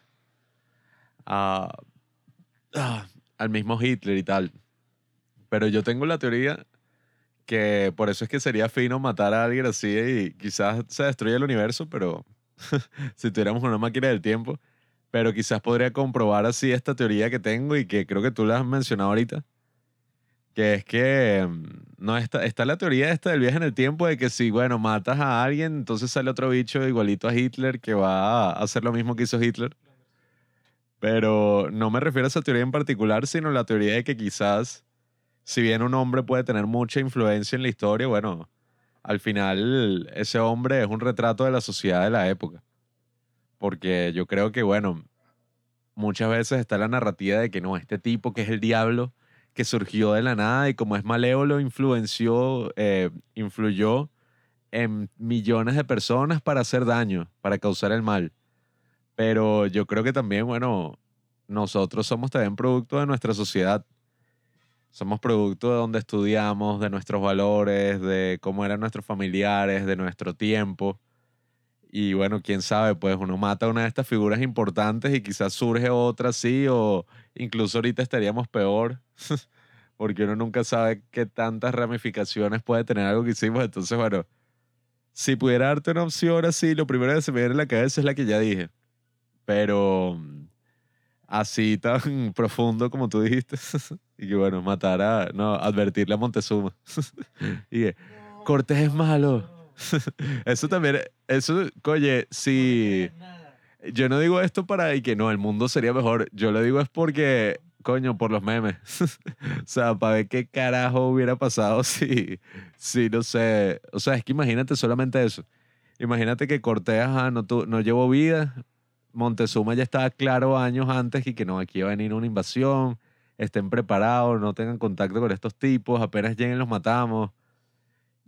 a, al mismo Hitler y tal. Pero yo tengo la teoría que por eso es que sería fino matar a alguien así y quizás se destruya el universo, pero si tuviéramos una máquina del tiempo, pero quizás podría comprobar así esta teoría que tengo y que creo que tú la has mencionado ahorita, que es que mm, no está, está la teoría esta del viaje en el tiempo de que si, bueno, matas a alguien, entonces sale otro bicho igualito a Hitler que va a hacer lo mismo que hizo Hitler. Pero no me refiero a esa teoría en particular, sino la teoría de que quizás, si bien un hombre puede tener mucha influencia en la historia, bueno, al final ese hombre es un retrato de la sociedad de la época. Porque yo creo que, bueno, muchas veces está la narrativa de que no, este tipo que es el diablo, que surgió de la nada y como es malévolo, influenció, eh, influyó en millones de personas para hacer daño, para causar el mal. Pero yo creo que también, bueno, nosotros somos también producto de nuestra sociedad. Somos producto de donde estudiamos, de nuestros valores, de cómo eran nuestros familiares, de nuestro tiempo. Y bueno, quién sabe, pues uno mata a una de estas figuras importantes y quizás surge otra así, o incluso ahorita estaríamos peor, porque uno nunca sabe qué tantas ramificaciones puede tener algo que hicimos. Entonces, bueno, si pudiera darte una opción así, lo primero que se me viene en la cabeza es la que ya dije. Pero así tan profundo como tú dijiste. y que bueno, matar a, no, advertirle a Montezuma. y que, Cortés es malo. eso también, eso, oye, si yo no digo esto para y que no, el mundo sería mejor. Yo lo digo es porque, coño, por los memes. o sea, para ver qué carajo hubiera pasado si, si, no sé. O sea, es que imagínate solamente eso. Imagínate que Cortés ajá, no, tu- no llevó vida. Montezuma ya estaba claro años antes y que no, aquí va a venir una invasión. Estén preparados, no tengan contacto con estos tipos. Apenas lleguen, los matamos.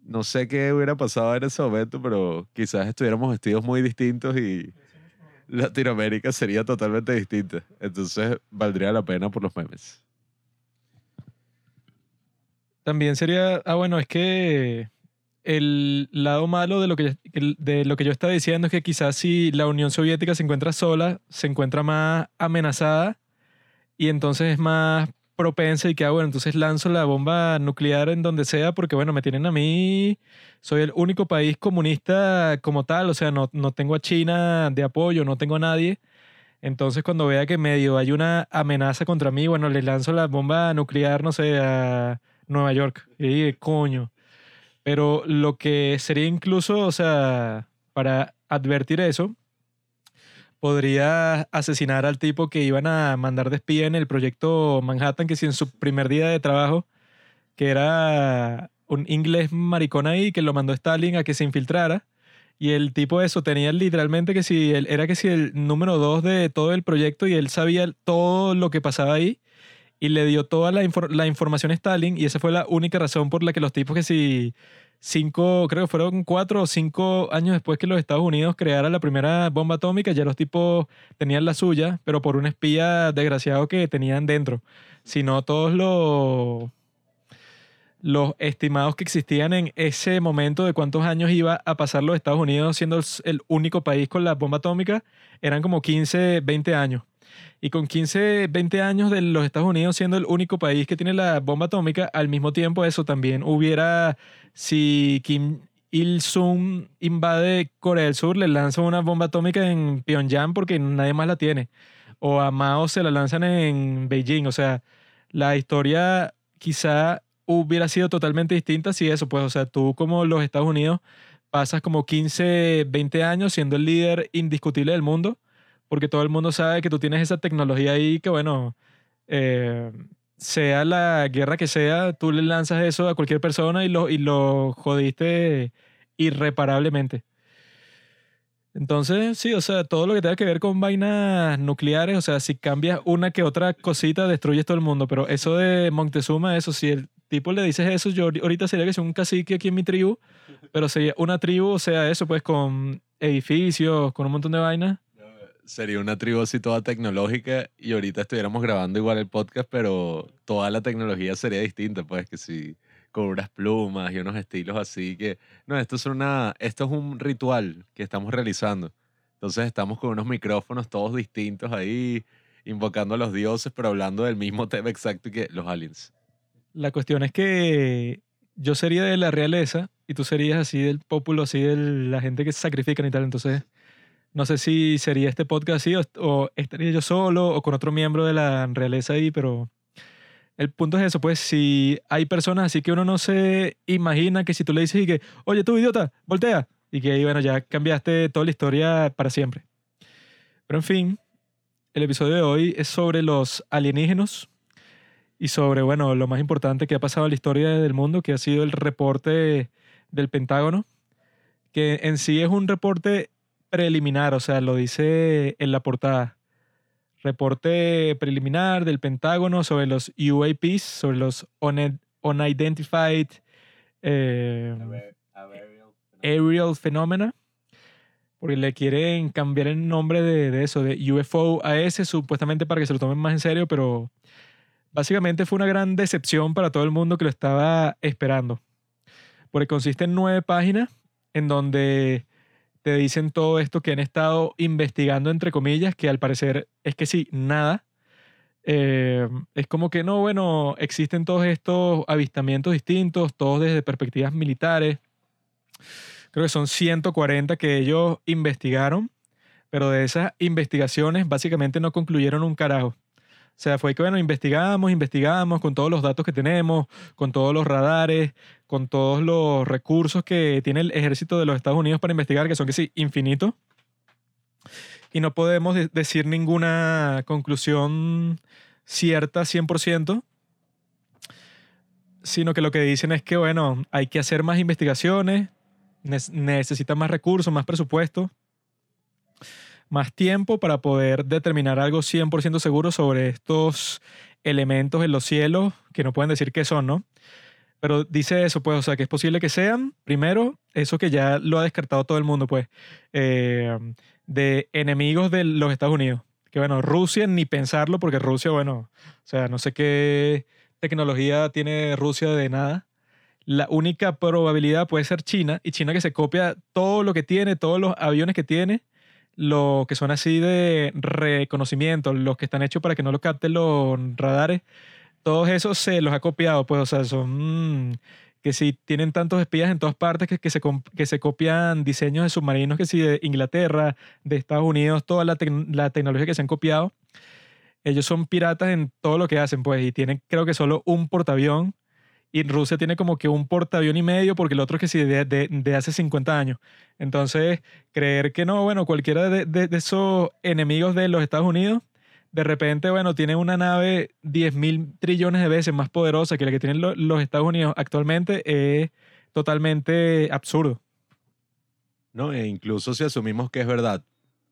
No sé qué hubiera pasado en ese momento, pero quizás estuviéramos vestidos muy distintos y Latinoamérica sería totalmente distinta. Entonces, valdría la pena por los memes. También sería, ah, bueno, es que el lado malo de lo que, de lo que yo estaba diciendo es que quizás si la Unión Soviética se encuentra sola, se encuentra más amenazada y entonces es más propensa y que, ah, bueno, entonces lanzo la bomba nuclear en donde sea porque, bueno, me tienen a mí, soy el único país comunista como tal, o sea, no, no tengo a China de apoyo, no tengo a nadie. Entonces, cuando vea que medio hay una amenaza contra mí, bueno, le lanzo la bomba nuclear, no sé, a Nueva York. Y coño. Pero lo que sería incluso, o sea, para advertir eso, podría asesinar al tipo que iban a mandar de espía en el proyecto Manhattan, que si en su primer día de trabajo, que era un inglés maricón ahí, que lo mandó Stalin a que se infiltrara. Y el tipo eso tenía literalmente que si él era que si el número dos de todo el proyecto y él sabía todo lo que pasaba ahí y le dio toda la, infor- la información a Stalin y esa fue la única razón por la que los tipos que si cinco, creo que fueron cuatro o cinco años después que los Estados Unidos creara la primera bomba atómica, ya los tipos tenían la suya, pero por un espía desgraciado que tenían dentro. Si no, todos los los estimados que existían en ese momento de cuántos años iba a pasar los Estados Unidos siendo el, único país con la bomba atómica eran como 15, 20 años. Y con 15, 20 años de los Estados Unidos siendo el único país que tiene la bomba atómica, al mismo tiempo eso también hubiera, si Kim Il-sung invade Corea del Sur, le lanzan una bomba atómica en Pyongyang porque nadie más la tiene. O a Mao se la lanzan en Beijing. O sea, la historia quizá hubiera sido totalmente distinta si eso, pues, o sea, tú como los Estados Unidos pasas como 15, 20 años siendo el líder indiscutible del mundo, porque todo el mundo sabe que tú tienes esa tecnología ahí que, bueno, eh, sea la guerra que sea, tú le lanzas eso a cualquier persona y lo, y lo jodiste irreparablemente. Entonces, sí, o sea, todo lo que tenga que ver con vainas nucleares, o sea, si cambias una que otra cosita, destruyes todo el mundo. Pero eso de Montezuma, eso, si el tipo le dices eso, yo ahori- ahorita sería que soy un cacique aquí en mi tribu, pero sería una tribu, o sea, eso, pues con edificios, con un montón de vainas. Sería una tribu así toda tecnológica y ahorita estuviéramos grabando igual el podcast, pero toda la tecnología sería distinta, pues que sí, con unas plumas y unos estilos así que... No, esto es, una, esto es un ritual que estamos realizando. Entonces estamos con unos micrófonos todos distintos ahí, invocando a los dioses, pero hablando del mismo tema exacto que los aliens. La cuestión es que yo sería de la realeza y tú serías así del pueblo, así de la gente que se sacrifican y tal. Entonces, no sé si sería este podcast o, estaría yo solo o con otro miembro de la realeza ahí, pero el punto es eso, pues si hay personas así que uno no se imagina que si tú le dices y que, oye tú idiota, voltea, y que bueno, ya cambiaste toda la historia para siempre. Pero en fin, el episodio de hoy es sobre los alienígenas y sobre, bueno, lo más importante que ha pasado en la historia del mundo, que ha sido el reporte del Pentágono, que en sí es un reporte preliminar, o sea, lo dice en la portada. Reporte preliminar del Pentágono sobre los UAPs, sobre los Unidentified eh, Aerial Phenomena, porque le quieren cambiar el nombre de, de eso, de UFO a ese, supuestamente para que se lo tomen más en serio, pero básicamente fue una gran decepción para todo el mundo que lo estaba esperando. Porque consiste en nueve páginas en donde te dicen todo esto que han estado investigando, entre comillas, que al parecer es que sí, nada. Eh, es como que no, bueno, existen todos estos avistamientos distintos, todos desde perspectivas militares. Creo que son 140 que ellos investigaron, pero de esas investigaciones básicamente no concluyeron un carajo. O sea, fue que, bueno, investigamos, investigamos con todos los datos que tenemos, con todos los radares, con todos los recursos que tiene el ejército de los Estados Unidos para investigar, que son que sí, infinitos. Y no podemos de- decir ninguna conclusión cierta 100%, sino que lo que dicen es que, bueno, hay que hacer más investigaciones, ne- necesitan más recursos, más presupuesto, más tiempo para poder determinar algo 100% seguro sobre estos elementos en los cielos que no pueden decir qué son, ¿no? Pero dice eso, pues, o sea, que es posible que sean, primero, eso que ya lo ha descartado todo el mundo, pues, eh, de enemigos de los Estados Unidos. Que bueno, Rusia ni pensarlo, porque Rusia, bueno, o sea, no sé qué tecnología tiene Rusia de nada. La única probabilidad puede ser China, y China que se copia todo lo que tiene, todos los aviones que tiene, los que son así de reconocimiento, los que están hechos para que no lo capten los radares, todos esos se los ha copiado, pues, o sea, son mm, que si tienen tantos espías en todas partes que, que, se, que se copian diseños de submarinos que si de Inglaterra, de Estados Unidos, toda la, la tecnología que se han copiado, ellos son piratas en todo lo que hacen, pues, y tienen creo que solo un portaavión. Y Rusia tiene como que un portaavión y medio porque el otro es que sí de, de, hace 50 años. Entonces, creer que no, bueno, cualquiera de, de- esos enemigos de los Estados Unidos, de repente, bueno, tiene una nave 10 mil trillones de veces más poderosa que la que tienen lo- los Estados Unidos actualmente, es totalmente absurdo. No, e incluso si asumimos que es verdad,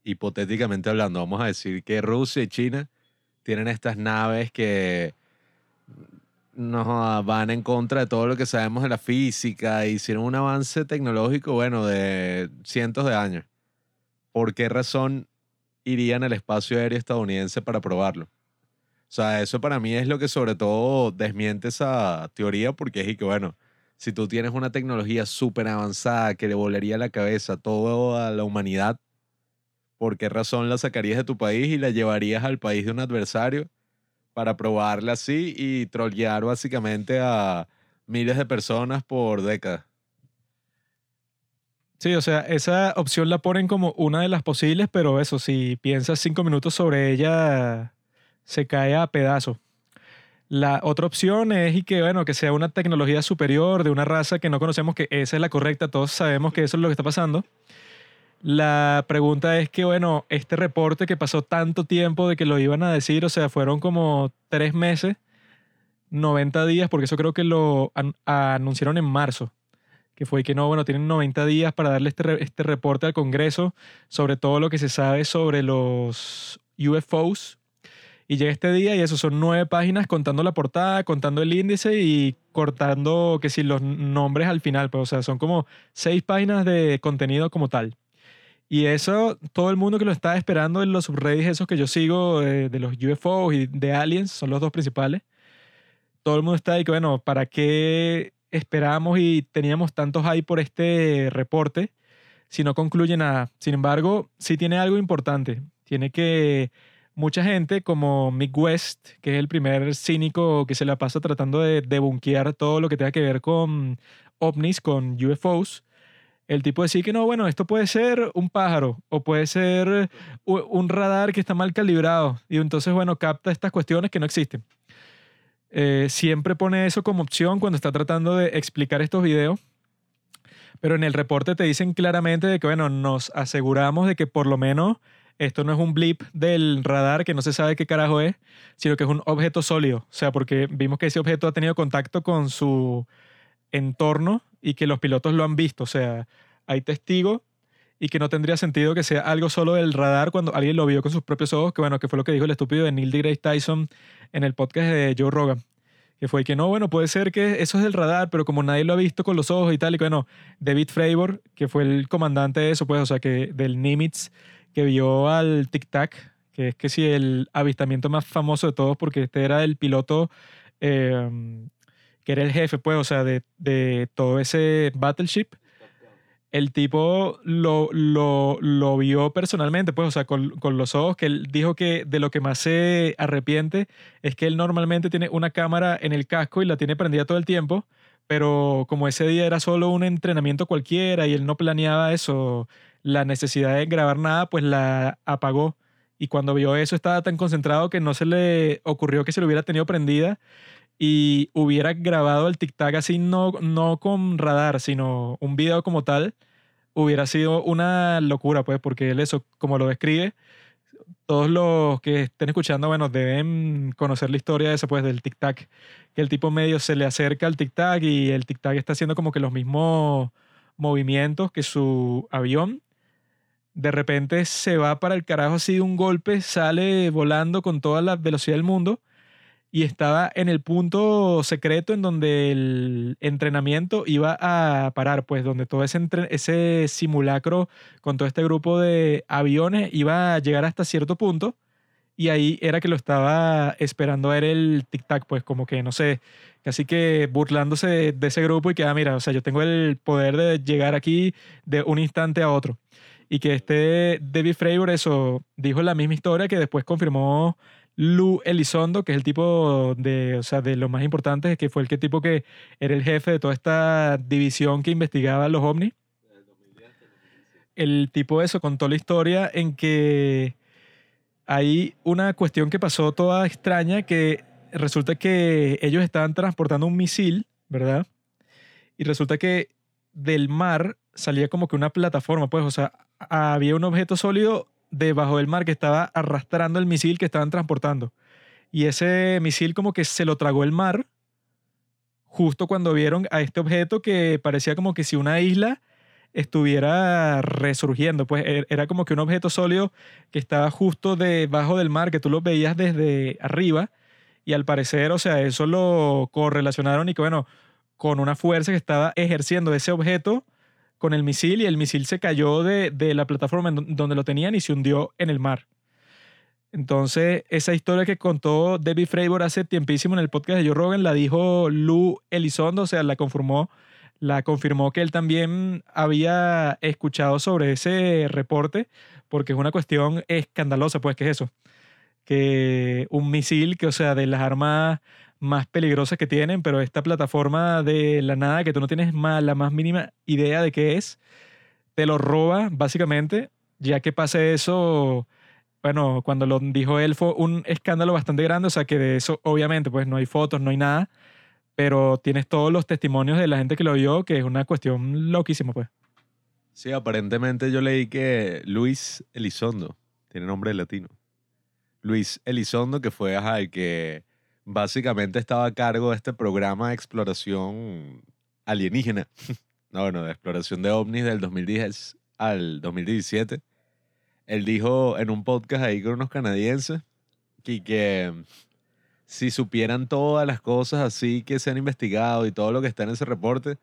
hipotéticamente hablando, vamos a decir que Rusia y China tienen estas naves que no van en contra de todo lo que sabemos de la física hicieron un avance tecnológico, bueno, de cientos de años. ¿Por qué razón irían al espacio aéreo estadounidense para probarlo? O sea, eso para mí es lo que sobre todo desmiente esa teoría porque es que, bueno, si tú tienes una tecnología súper avanzada que le volaría la cabeza a toda la humanidad, ¿por qué razón la sacarías de tu país y la llevarías al país de un adversario para probarla así y trollear básicamente a miles de personas por décadas? Sí, o sea, esa opción la ponen como una de las posibles, pero eso, si piensas cinco minutos sobre ella, se cae a pedazos. La otra opción es y que, bueno, que sea una tecnología superior de una raza que no conocemos, que esa es la correcta, todos sabemos que eso es lo que está pasando. La pregunta es que, bueno, este reporte que pasó tanto tiempo de que lo iban a decir, o sea, fueron como tres meses, 90 días, porque eso creo que lo an- anunciaron en marzo que fue que no, bueno, tienen 90 días para darle este, este reporte al Congreso sobre todo lo que se sabe sobre los UFOs. Y llega este día y eso son nueve páginas contando la portada, contando el índice y cortando que si los nombres al final, pues, o sea, son como seis páginas de contenido como tal. Y eso, todo el mundo que lo está esperando en los subreddits esos que yo sigo eh, de los UFOs y de aliens, son los dos principales. Todo el mundo está ahí que, bueno, ¿para qué esperábamos y teníamos tantos hype por este reporte si no concluye nada? Sin embargo, sí tiene algo importante. Tiene que mucha gente como Mick West, que es el primer cínico que se la pasa tratando de debunkear todo lo que tenga que ver con ovnis, con UFOs, el tipo decía que no, bueno, esto puede ser un pájaro o puede ser un radar que está mal calibrado y entonces, bueno, capta estas cuestiones que no existen. Eh, siempre pone eso como opción cuando está tratando de explicar estos videos, pero en el reporte te dicen claramente de que, bueno, nos aseguramos de que por lo menos esto no es un blip del radar que no se sabe qué carajo es, sino que es un objeto sólido. O sea, porque vimos que ese objeto ha tenido contacto con su entorno y que los pilotos lo han visto. O sea, hay testigos y que no tendría sentido que sea algo solo del radar cuando alguien lo vio con sus propios ojos, que bueno, que fue lo que dijo el estúpido de Neil deGrasse Tyson en el podcast de Joe Rogan. Que fue que no, bueno, puede ser que eso es del radar, pero como nadie lo ha visto con los ojos y tal, y bueno, David Fravor, que fue el comandante de eso, pues, o sea, que del Nimitz, que vio al Tic Tac, que es que sí, el avistamiento más famoso de todos, porque este era el piloto eh, que era el jefe, pues, o sea, de, de todo ese battleship. el tipo lo, lo, lo vio personalmente, pues, o sea, con, con, los ojos, que él dijo que de lo que más se arrepiente es que él normalmente tiene una cámara en el casco y la tiene prendida todo el tiempo, pero como ese día era solo un entrenamiento cualquiera y él no planeaba eso, la necesidad de grabar nada, pues la apagó. Y cuando vio eso estaba tan concentrado que no se le ocurrió que se lo hubiera tenido prendida y hubiera grabado el tic-tac así, no, no con radar, sino un video como tal, hubiera sido una locura, pues, porque él eso, como lo describe, todos los que estén escuchando, bueno, deben conocer la historia de eso, pues, del tic-tac, que el tipo medio se le acerca al tic-tac y el tic-tac está haciendo como que los mismos movimientos que su avión. De repente se va para el carajo así de un golpe, sale volando con toda la velocidad del mundo y estaba en el punto secreto en donde el entrenamiento iba a parar, pues donde todo ese, ese simulacro con todo este grupo de aviones iba a llegar hasta cierto punto y ahí era que lo estaba esperando a ver el tic-tac, pues como que, no sé, casi que burlándose de, ese grupo y que, ah, mira, o sea, yo tengo el poder de llegar aquí de un instante a otro. Y que este David Fravor, eso, dijo la misma historia que después confirmó Lou Elizondo, que es el tipo de, o sea, de lo más importante, que fue el que tipo que era el jefe de toda esta división que investigaba los ovnis. El tipo eso contó la historia en que hay una cuestión que pasó toda extraña que resulta que ellos estaban transportando un misil, ¿verdad? Y resulta que del mar salía como que una plataforma, pues, o sea, había un objeto sólido debajo del mar que estaba arrastrando el misil que estaban transportando. Y ese misil como que se lo tragó el mar justo cuando vieron a este objeto que parecía como que si una isla estuviera resurgiendo, pues e-, era como que un objeto sólido que estaba justo debajo del mar, que tú lo veías desde arriba, y al parecer, o sea, eso lo correlacionaron y que bueno, con una fuerza que estaba ejerciendo ese objeto, con el misil y el misil se cayó de, la plataforma donde lo tenían y se hundió en el mar. Entonces, esa historia que contó Debbie Fravor hace tiempísimo en el podcast de Joe Rogan la dijo Lou Elizondo, o sea, la confirmó, la confirmó que él también había escuchado sobre ese reporte, porque es una cuestión escandalosa, pues, ¿qué es eso? Que un misil, que, o sea, de las armas más peligrosas que tienen, pero esta plataforma de la nada que tú no tienes más, la más mínima idea de qué es, te lo roba básicamente, ya que pase eso, bueno, cuando lo dijo él fue un escándalo bastante grande, o sea que de eso obviamente pues no hay fotos, no hay nada, pero tienes todos los testimonios de la gente que lo vio, que es una cuestión loquísima pues. Sí, aparentemente yo leí que Luis Elizondo, tiene nombre latino. Luis Elizondo, que fue ajá, el que básicamente estaba a cargo de este programa de exploración alienígena. no, bueno, de exploración de ovnis del 2010 al 2017. Él dijo en un podcast ahí con unos canadienses que, que si supieran todas las cosas así que se han investigado y todo lo que está en ese reporte,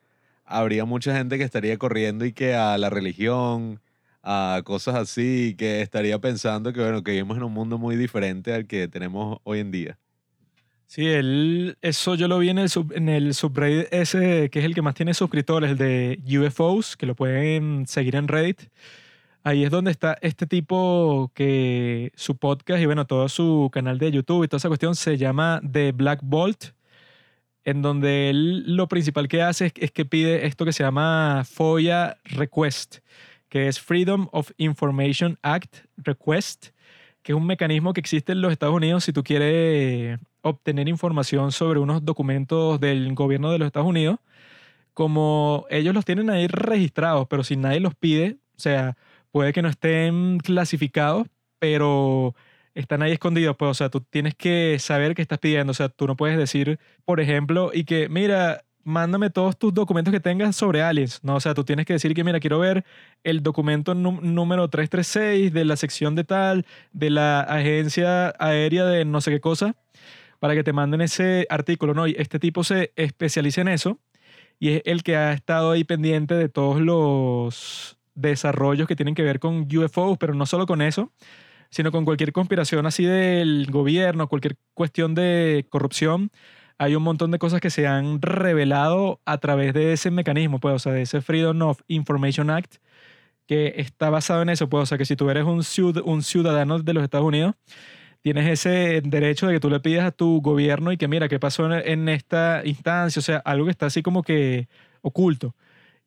habría mucha gente que estaría corriendo y que a la religión, a cosas así, que estaría pensando que, bueno, que vivimos en un mundo muy diferente al que tenemos hoy en día. Sí, él, eso yo lo vi en el, sub, en el subreddit ese, que es el que más tiene suscriptores, el de UFOs, que lo pueden seguir en Reddit. Ahí es donde está este tipo que su podcast y bueno, todo su canal de YouTube y toda esa cuestión se llama The Black Bolt, en donde él lo principal que hace es, es que pide esto que se llama FOIA Request, que es Freedom of Information Act Request, que es un mecanismo que existe en los Estados Unidos si tú quieres obtener información sobre unos documentos del gobierno de los Estados Unidos, como ellos los tienen ahí registrados, pero si nadie los pide, o sea, puede que no estén clasificados, pero están ahí escondidos, pues, o sea, tú tienes que saber qué estás pidiendo, o sea, tú no puedes decir, por ejemplo, y que, mira, mándame todos tus documentos que tengas sobre aliens, ¿no? O sea, tú tienes que decir que, mira, quiero ver el documento número 336 de la sección de tal, de la agencia aérea de no sé qué cosa, para que te manden ese artículo, ¿no? Este tipo se especializa en eso y es el que ha estado ahí pendiente de todos los desarrollos que tienen que ver con UFOs, pero no solo con eso, sino con cualquier conspiración así del gobierno, cualquier cuestión de corrupción. hay un montón de cosas que se han revelado a través de ese mecanismo, pues, o sea, de ese Freedom of Information Act, que está basado en eso, pues, o sea, que si tú eres un ciudadano de los Estados Unidos, tienes ese derecho de que tú le pidas a tu gobierno y que mira, ¿qué pasó en, esta instancia? O sea, algo que está así como que oculto.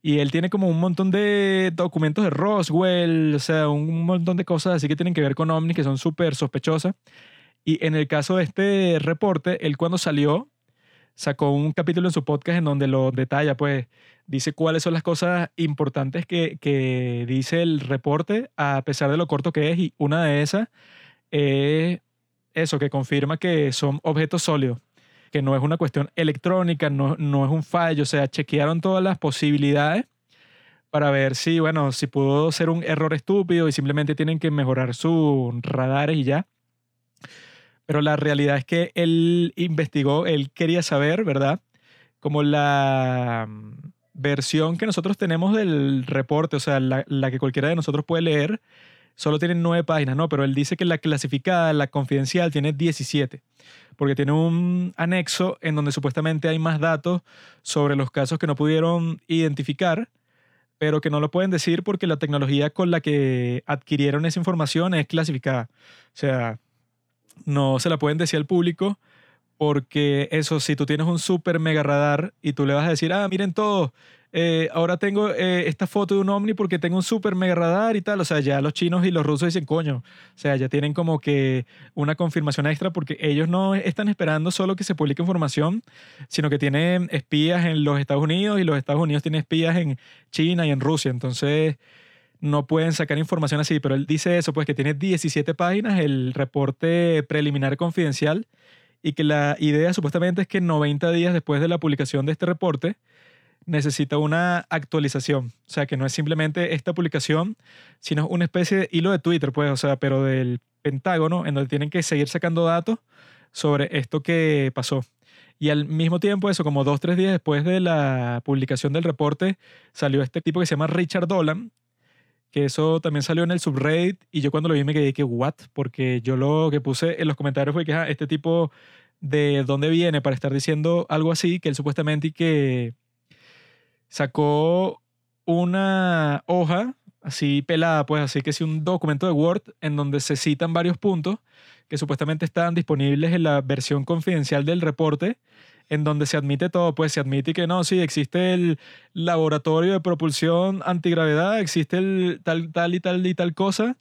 Y él tiene como un montón de documentos de Roswell, o sea, un montón de cosas así que tienen que ver con ovnis que son súper sospechosas. Y en el caso de este reporte, él cuando salió, sacó un capítulo en su podcast en donde lo detalla, pues dice cuáles son las cosas importantes que, que dice el reporte, a pesar de lo corto que es. Y una de esas es eso, que confirma que son objetos sólidos, que no es una cuestión electrónica, no, no es un fallo, o sea, chequearon todas las posibilidades para ver si, bueno, si pudo ser un error estúpido y simplemente tienen que mejorar sus radares y ya. Pero la realidad es que él investigó, él quería saber, ¿verdad? Como la mm, versión que nosotros tenemos del reporte, o sea, la, la que cualquiera de nosotros puede leer, solo tiene nueve páginas, ¿no? Pero él dice que la clasificada, la confidencial, tiene 17, porque tiene un anexo en donde supuestamente hay más datos sobre los casos que no pudieron identificar, pero que no lo pueden decir porque la tecnología con la que adquirieron esa información es clasificada. O sea, no se la pueden decir al público porque eso, si tú tienes un super mega radar y tú le vas a decir, ah, miren todo, eh, ahora tengo eh, esta foto de un ovni porque tengo un super mega radar y tal, o sea, ya los chinos y los rusos dicen, coño, o sea, ya tienen como que una confirmación extra porque ellos no están esperando solo que se publique información, sino que tienen espías en los Estados Unidos y los Estados Unidos tienen espías en China y en Rusia, entonces no pueden sacar información así, pero él dice eso, pues que tiene 17 páginas el reporte preliminar confidencial y que la idea supuestamente es que 90 días después de la publicación de este reporte necesita una actualización, o sea, que no es simplemente esta publicación, sino una especie de hilo de Twitter, pues, o sea, pero del Pentágono, en donde tienen que seguir sacando datos sobre esto que pasó. Y al mismo tiempo, eso, como dos, tres días después de la publicación del reporte, salió este tipo que se llama Richard Dolan, que eso también salió en el subreddit y yo cuando lo vi me quedé que, ¿what? Porque yo lo que puse en los comentarios fue que este tipo de dónde viene para estar diciendo algo así, que él supuestamente que sacó una hoja así pelada, pues así que sí, un documento de Word en donde se citan varios puntos que supuestamente están disponibles en la versión confidencial del reporte en donde se admite todo, pues se admite que no, sí, existe el laboratorio de propulsión antigravedad, existe el tal, tal y tal y tal cosa,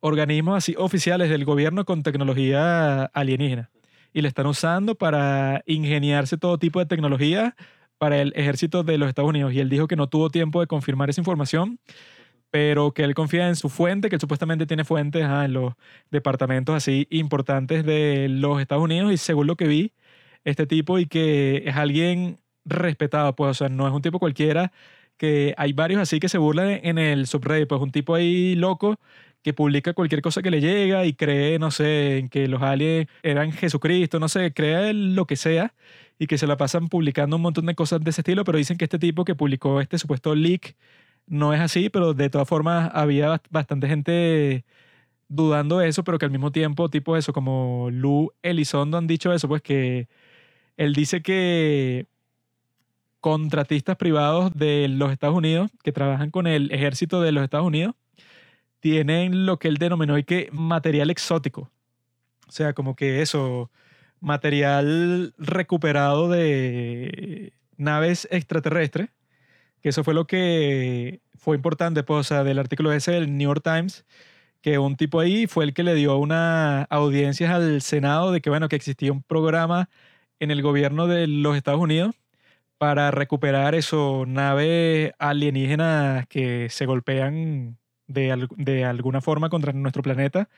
organismos así oficiales del gobierno con tecnología alienígena. Y le están usando para ingeniarse todo tipo de tecnología para el ejército de los Estados Unidos. Y él dijo que no tuvo tiempo de confirmar esa información, pero que él confía en su fuente, que supuestamente tiene fuentes en los departamentos así importantes de los Estados Unidos. Y según lo que vi, este tipo y que es alguien respetado, pues, o sea, no es un tipo cualquiera, que hay varios así que se burlan en el subreddit, pues un tipo ahí loco que publica cualquier cosa que le llega y cree, no sé, en que los aliens eran Jesucristo, no sé, cree lo que sea y que se la pasan publicando un montón de cosas de ese estilo, pero dicen que este tipo que publicó este supuesto leak no es así, pero de todas formas había bastante gente dudando de eso, pero que al mismo tiempo, tipo eso, como Lou Elizondo han dicho eso, pues que él dice que contratistas privados de los Estados Unidos que trabajan con el ejército de los Estados Unidos tienen lo que él denominó y que material exótico. O sea, como que eso, material recuperado de naves extraterrestres, que eso fue lo que fue importante, pues, o sea, del artículo ese del New York Times, que un tipo ahí fue el que le dio una audiencia al Senado de que, bueno, que existía un programa en el gobierno de los Estados Unidos para recuperar eso, naves alienígenas que se golpean de, de alguna forma contra nuestro planeta.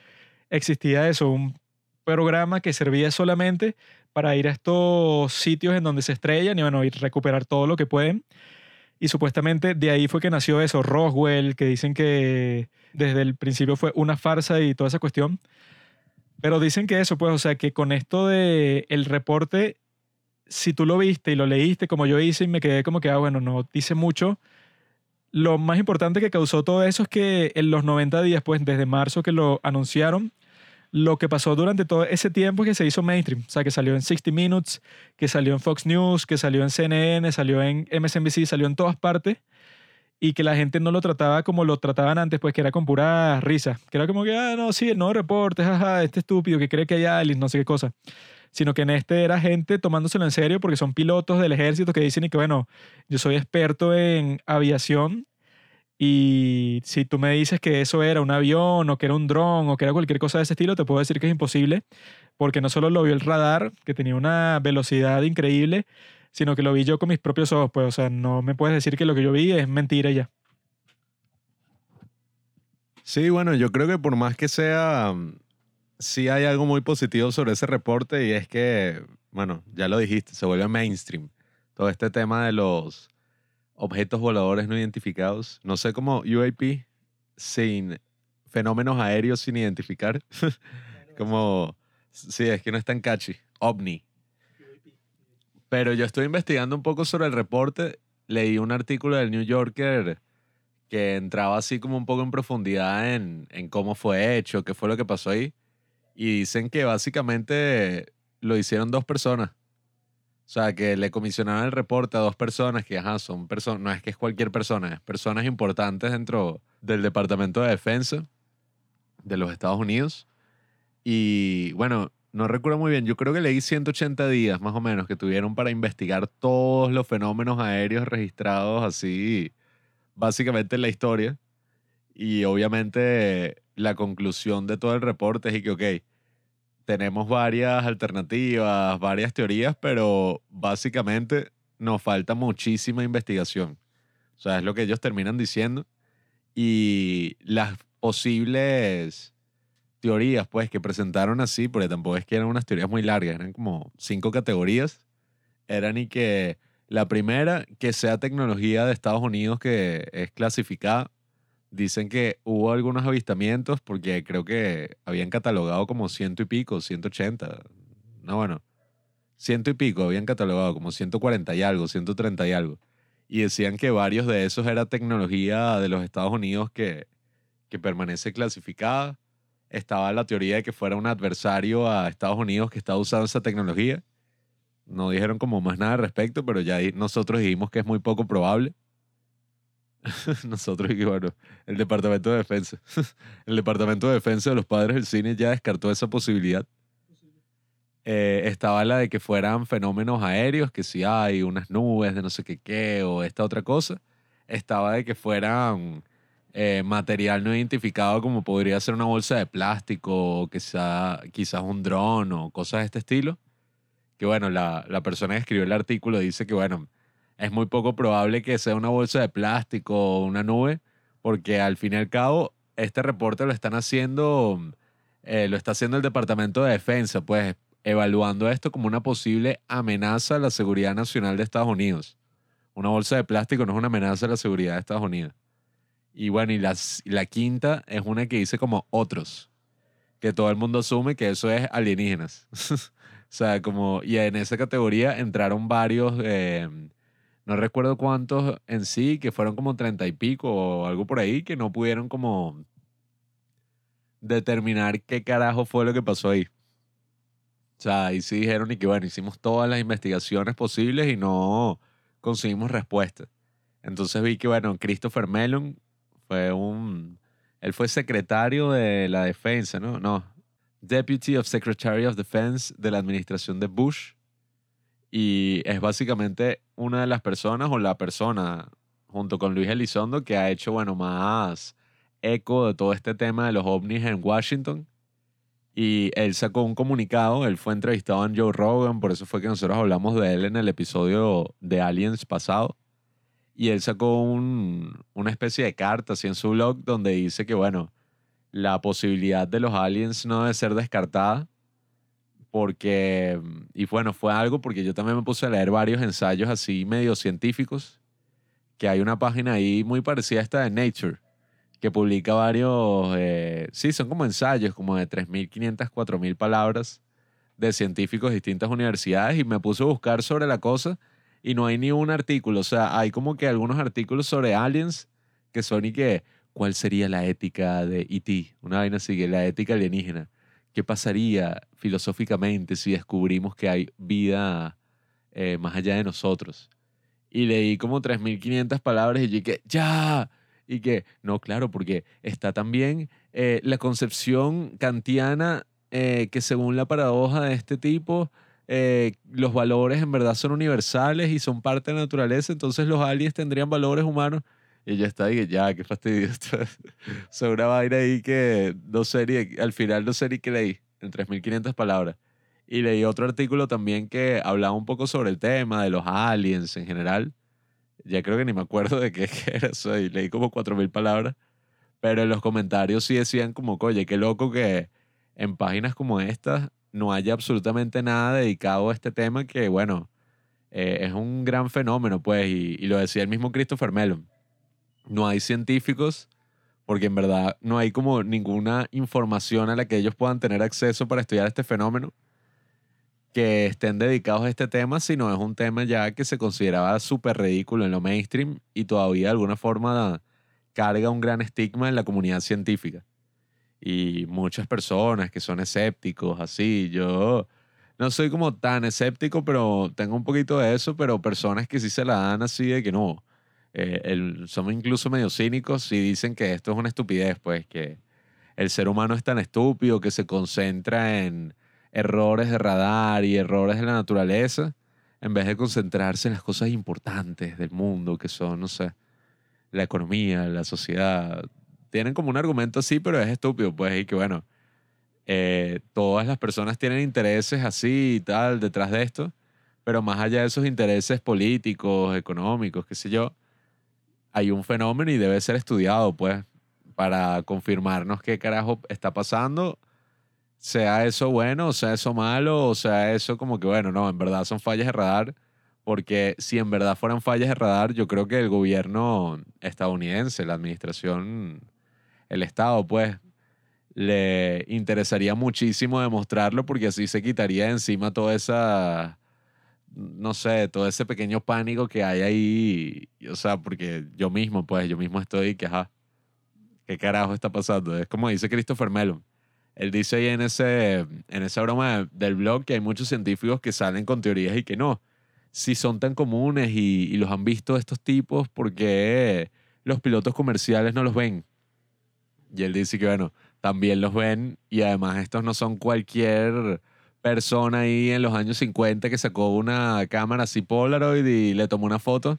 Existía eso, un programa que servía solamente para ir a estos sitios en donde se estrellan y bueno, y recuperar todo lo que pueden. Y supuestamente de ahí fue que nació eso, Roswell, que dicen que desde el principio fue una farsa y toda esa cuestión. Pero dicen que eso, pues, o sea, que con esto de el reporte, si tú lo viste y lo leíste como yo hice y me quedé como que, ah, bueno, no dice mucho. Lo más importante que causó todo eso es que en los 90 días, pues, desde marzo que lo anunciaron, lo que pasó durante todo ese tiempo que se hizo mainstream. O sea, que salió en 60 Minutes, que salió en Fox News, que salió en CNN, salió en MSNBC, salió en todas partes. Y que la gente no lo trataba como lo trataban antes, pues que era con pura risa. Que era como que, ah, no, sí, el nuevo reporte, jaja, este estúpido que cree que hay aliens, no sé qué cosa. Sino que en este era gente tomándoselo en serio porque son pilotos del ejército que dicen y que, bueno, yo soy experto en aviación y si tú me dices que eso era un avión o que era un dron o que era cualquier cosa de ese estilo, te puedo decir que es imposible, porque no solo lo vio el radar, que tenía una velocidad increíble, sino que lo vi yo con mis propios ojos. Pues, o sea, no me puedes decir que lo que yo vi es mentira ya. Sí, bueno, yo creo que por más que sea, sí hay algo muy positivo sobre ese reporte y es que, bueno, ya lo dijiste, se vuelve mainstream. Todo este tema de los objetos voladores no identificados. No sé cómo UAP sin fenómenos aéreos sin identificar. como, sí, es que no es tan catchy. OVNI. Pero yo estoy investigando un poco sobre el reporte. Leí un artículo del New Yorker que entraba así como un poco en profundidad en, en cómo fue hecho, qué fue lo que pasó ahí. Y dicen que básicamente lo hicieron dos personas. O sea, que le comisionaron el reporte a dos personas que, ajá, son personas, no es que es cualquier persona, es personas importantes dentro del Departamento de Defensa de los Estados Unidos. Y bueno, no recuerdo muy bien, yo creo que leí 180 días más o menos que tuvieron para investigar todos los fenómenos aéreos registrados así, básicamente en la historia. Y obviamente la conclusión de todo el reporte es que, ok, tenemos varias alternativas, varias teorías, pero básicamente nos falta muchísima investigación. O sea, es lo que ellos terminan diciendo. Y las posibles teorías, pues, que presentaron así, porque tampoco es que eran unas teorías muy largas, eran como cinco categorías. Eran y que la primera, que sea tecnología de Estados Unidos que es clasificada Dicen que hubo algunos avistamientos porque creo que habían catalogado como ciento y pico, 180. No, bueno, ciento y pico habían catalogado como 140 y algo, 130 y algo. Y decían que varios de esos era tecnología de los Estados Unidos que, que permanece clasificada. Estaba la teoría de que fuera un adversario a Estados Unidos que estaba usando esa tecnología. No dijeron como más nada al respecto, pero ya nosotros dijimos que es muy poco probable. Nosotros, y bueno, el Departamento de Defensa. el Departamento de Defensa de los Padres del Cine ya descartó esa posibilidad. Eh, estaba la de que fueran fenómenos aéreos, que si hay unas nubes de no sé qué qué o esta otra cosa. Estaba de que fueran eh, material no identificado como podría ser una bolsa de plástico quizá, quizás un dron o cosas de este estilo. Que bueno, la, la persona que escribió el artículo dice que bueno, es muy poco probable que sea una bolsa de plástico o una nube, porque al fin y al cabo, este reporte lo están haciendo, eh, lo está haciendo el Departamento de Defensa, pues evaluando esto como una posible amenaza a la seguridad nacional de Estados Unidos. Una bolsa de plástico no es una amenaza a la seguridad de Estados Unidos. Y bueno, y, la quinta es una que dice como otros, que todo el mundo asume que eso es alienígenas. o sea, como, y en esa categoría entraron varios eh, no recuerdo cuántos en sí, que fueron como treinta y pico o algo por ahí, que no pudieron como determinar qué carajo fue lo que pasó ahí. O sea, ahí sí dijeron y que bueno, hicimos todas las investigaciones posibles y no conseguimos respuesta. Entonces vi que bueno, Christopher Mellon fue un... Él fue secretario de la defensa, ¿no? No, Deputy of Secretary of Defense de la administración de Bush y es básicamente una de las personas o la persona junto con Luis Elizondo que ha hecho, bueno, más eco de todo este tema de los ovnis en Washington. Y él sacó un comunicado, él fue entrevistado en Joe Rogan, por eso fue que nosotros hablamos de él en el episodio de Aliens pasado. Y él sacó un, una especie de carta así en su blog donde dice que, bueno, la posibilidad de los aliens no debe ser descartada porque, y bueno, fue algo porque yo también me puse a leer varios ensayos así medio científicos, que hay una página ahí muy parecida a esta de Nature, que publica varios, eh, sí, son como ensayos, como de 3.500, 4.000 palabras de científicos de distintas universidades y me puse a buscar sobre la cosa y no hay ni un artículo, o sea, hay como que algunos artículos sobre aliens que son y que, ¿cuál sería la ética de ET? Una vaina así, la ética alienígena ¿qué pasaría filosóficamente si descubrimos que hay vida eh, más allá de nosotros? Y leí como 3.500 palabras y dije, ya, y que, no, claro, porque está también eh, la concepción kantiana eh, que según la paradoja de este tipo, eh, los valores en verdad son universales y son parte de la naturaleza, entonces los aliens tendrían valores humanos. Y ya está, y ya, qué fastidio. Sobre una vaina ahí que no sé ni, al final no sé ni qué leí, en 3.500 palabras. Y leí otro artículo también que hablaba un poco sobre el tema de los aliens en general. Ya creo que ni me acuerdo de qué era eso, y leí como 4.000 palabras. Pero en los comentarios sí decían como, oye, qué loco que en páginas como estas no haya absolutamente nada dedicado a este tema que, bueno, eh, es un gran fenómeno, pues, y, y, lo decía el mismo Christopher Mellon. No hay científicos porque en verdad no hay como ninguna información a la que ellos puedan tener acceso para estudiar este fenómeno que estén dedicados a este tema, sino es un tema ya que se consideraba súper ridículo en lo mainstream y todavía de alguna forma carga un gran estigma en la comunidad científica y muchas personas que son escépticos, así. Yo no soy como tan escéptico, pero tengo un poquito de eso, pero personas que sí se la dan así de que no. Eh, incluso medio cínicos y dicen que esto es una estupidez, pues que el ser humano es tan estúpido que se concentra en errores de radar y errores de la naturaleza en vez de concentrarse en las cosas importantes del mundo, que son, no sé, la economía, la sociedad, tienen como un argumento así, pero es estúpido, pues, y que bueno, eh, todas las personas tienen intereses así y tal detrás de esto, pero más allá de esos intereses políticos, económicos, qué sé yo, hay un fenómeno y debe ser estudiado, pues, para confirmarnos qué carajo está pasando, sea eso bueno, o sea eso malo, o sea eso como que, bueno, no, en verdad son fallas de radar, porque si en verdad fueran fallas de radar, yo creo que el gobierno estadounidense, la administración el Estado, pues, le interesaría muchísimo demostrarlo porque así se quitaría encima toda esa, no sé, todo ese pequeño pánico que hay ahí. O sea, porque yo mismo, pues, yo mismo estoy que, ajá, ¿qué carajo está pasando? Es como dice Christopher Mellon. Él dice ahí en, ese, en esa broma del blog que hay muchos científicos que salen con teorías y que no. Si son tan comunes y, y los han visto estos tipos, ¿por qué los pilotos comerciales no los ven? Y él dice que, bueno, también los ven y además estos no son cualquier persona ahí en los años 50 que sacó una cámara así Polaroid y le tomó una foto,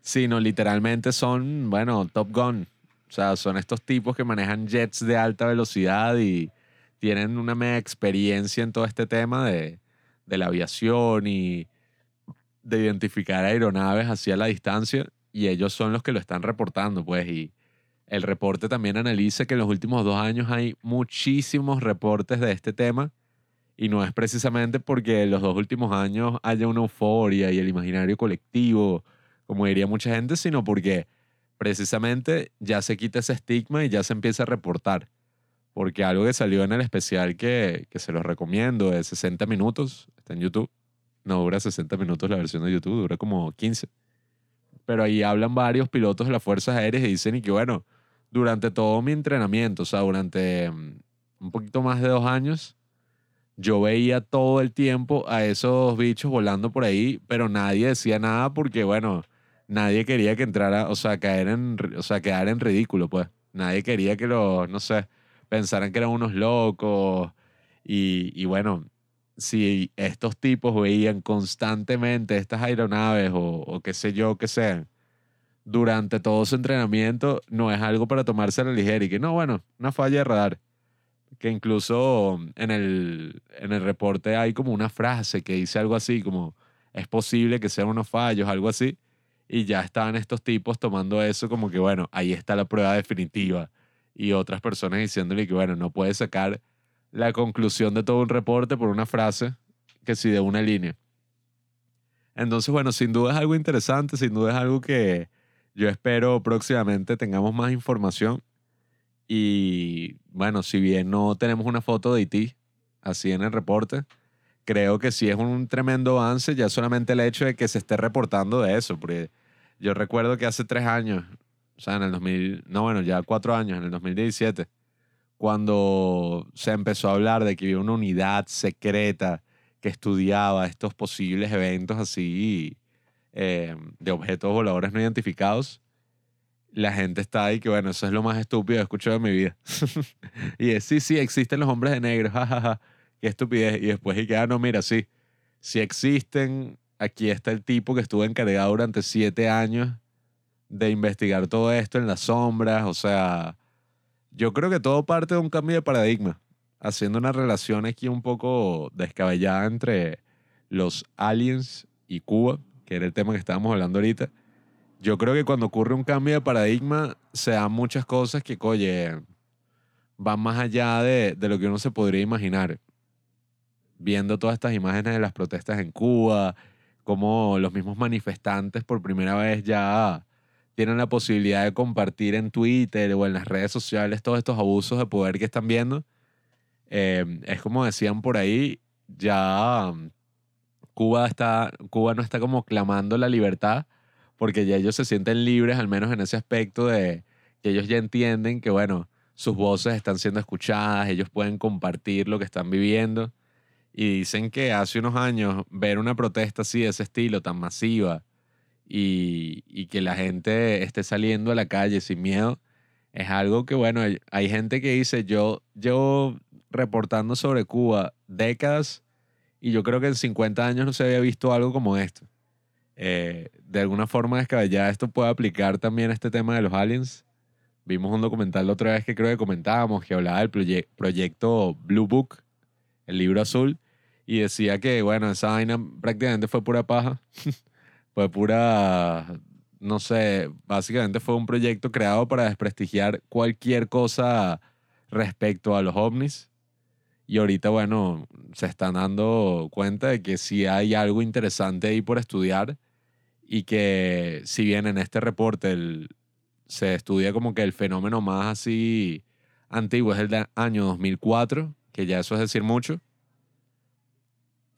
sino literalmente son, bueno, Top Gun. O sea, son estos tipos que manejan jets de alta velocidad y tienen una mega experiencia en todo este tema de, de la aviación y de identificar aeronaves hacia la distancia y ellos son los que lo están reportando, pues, y el reporte también analiza que en los últimos dos años hay muchísimos reportes de este tema y no es precisamente porque en los dos últimos años haya una euforia y el imaginario colectivo, como diría mucha gente, sino porque precisamente ya se quita ese estigma y ya se empieza a reportar. Porque algo que salió en el especial que, que se los recomiendo es 60 minutos, está en YouTube. No dura 60 minutos la versión de YouTube, dura como 15. Pero ahí hablan varios pilotos de las Fuerzas Aéreas y dicen y que bueno, durante todo mi entrenamiento, o sea, durante mm, un poquito más de dos años, yo veía todo el tiempo a esos bichos volando por ahí, pero nadie decía nada porque, bueno, nadie quería que entrara, o sea, caer en, o sea, quedar en ridículo, pues. Nadie quería que los, no sé, pensaran que eran unos locos. Y, y bueno, si estos tipos veían constantemente estas aeronaves o, o qué sé yo, qué sean, durante todo su entrenamiento no es algo para tomarse a la ligera y que no, bueno, una falla de radar. Que incluso en el, en el reporte hay como una frase que dice algo así como es posible que sean unos fallos, algo así. Y ya estaban estos tipos tomando eso como que, bueno, ahí está la prueba definitiva. Y otras personas diciéndole que, bueno, no puede sacar la conclusión de todo un reporte por una frase que sí de una línea. Entonces, bueno, sin duda es algo interesante, sin duda es algo que, yo espero próximamente tengamos más información. Y bueno, si bien no tenemos una foto de Haití así en el reporte, creo que sí es un tremendo avance ya solamente el hecho de que se esté reportando de eso. Porque yo recuerdo que hace tres años, o sea, en el 2000, no bueno, ya cuatro años, en el 2017, cuando se empezó a hablar de que había una unidad secreta que estudiaba estos posibles eventos así eh, de objetos voladores no identificados, la gente está ahí que, bueno, eso es lo más estúpido que he escuchado en mi vida. y es, sí, sí, existen los hombres de negro, jajaja, qué estupidez. Y después, y que, ah, no, mira, sí, si existen, aquí está el tipo que estuvo encargado durante siete años de investigar todo esto en las sombras, o sea, yo creo que todo parte de un cambio de paradigma, haciendo una relación aquí un poco descabellada entre los aliens y Cuba, que era el tema que estábamos hablando ahorita. Yo creo que cuando ocurre un cambio de paradigma, se dan muchas cosas que, oye, van más allá de, de lo que uno se podría imaginar. Viendo todas estas imágenes de las protestas en Cuba, como los mismos manifestantes por primera vez ya tienen la posibilidad de compartir en Twitter o en las redes sociales todos estos abusos de poder que están viendo. Eh, es como decían por ahí, ya Cuba, está, Cuba no está como clamando la libertad, porque ya ellos se sienten libres, al menos en ese aspecto de que ellos ya entienden que, bueno, sus voces están siendo escuchadas, ellos pueden compartir lo que están viviendo. Y dicen que hace unos años ver una protesta así de ese estilo, tan masiva, y, que la gente esté saliendo a la calle sin miedo, es algo que, bueno, hay gente que dice, yo llevo reportando sobre Cuba décadas y yo creo que en 50 años no se había visto algo como esto. Eh, de alguna forma descabellada esto puede aplicar también a este tema de los aliens. Vimos un documental la otra vez que creo que comentábamos que hablaba del proyecto Blue Book, el libro azul, y decía que, bueno, esa vaina prácticamente fue pura paja. fue pura, no sé, básicamente fue un proyecto creado para desprestigiar cualquier cosa respecto a los ovnis. Y ahorita, bueno, se están dando cuenta de que sí hay algo interesante ahí por estudiar y que si bien en este reporte se estudia como que el fenómeno más así antiguo es el del año 2004, que ya eso es decir mucho,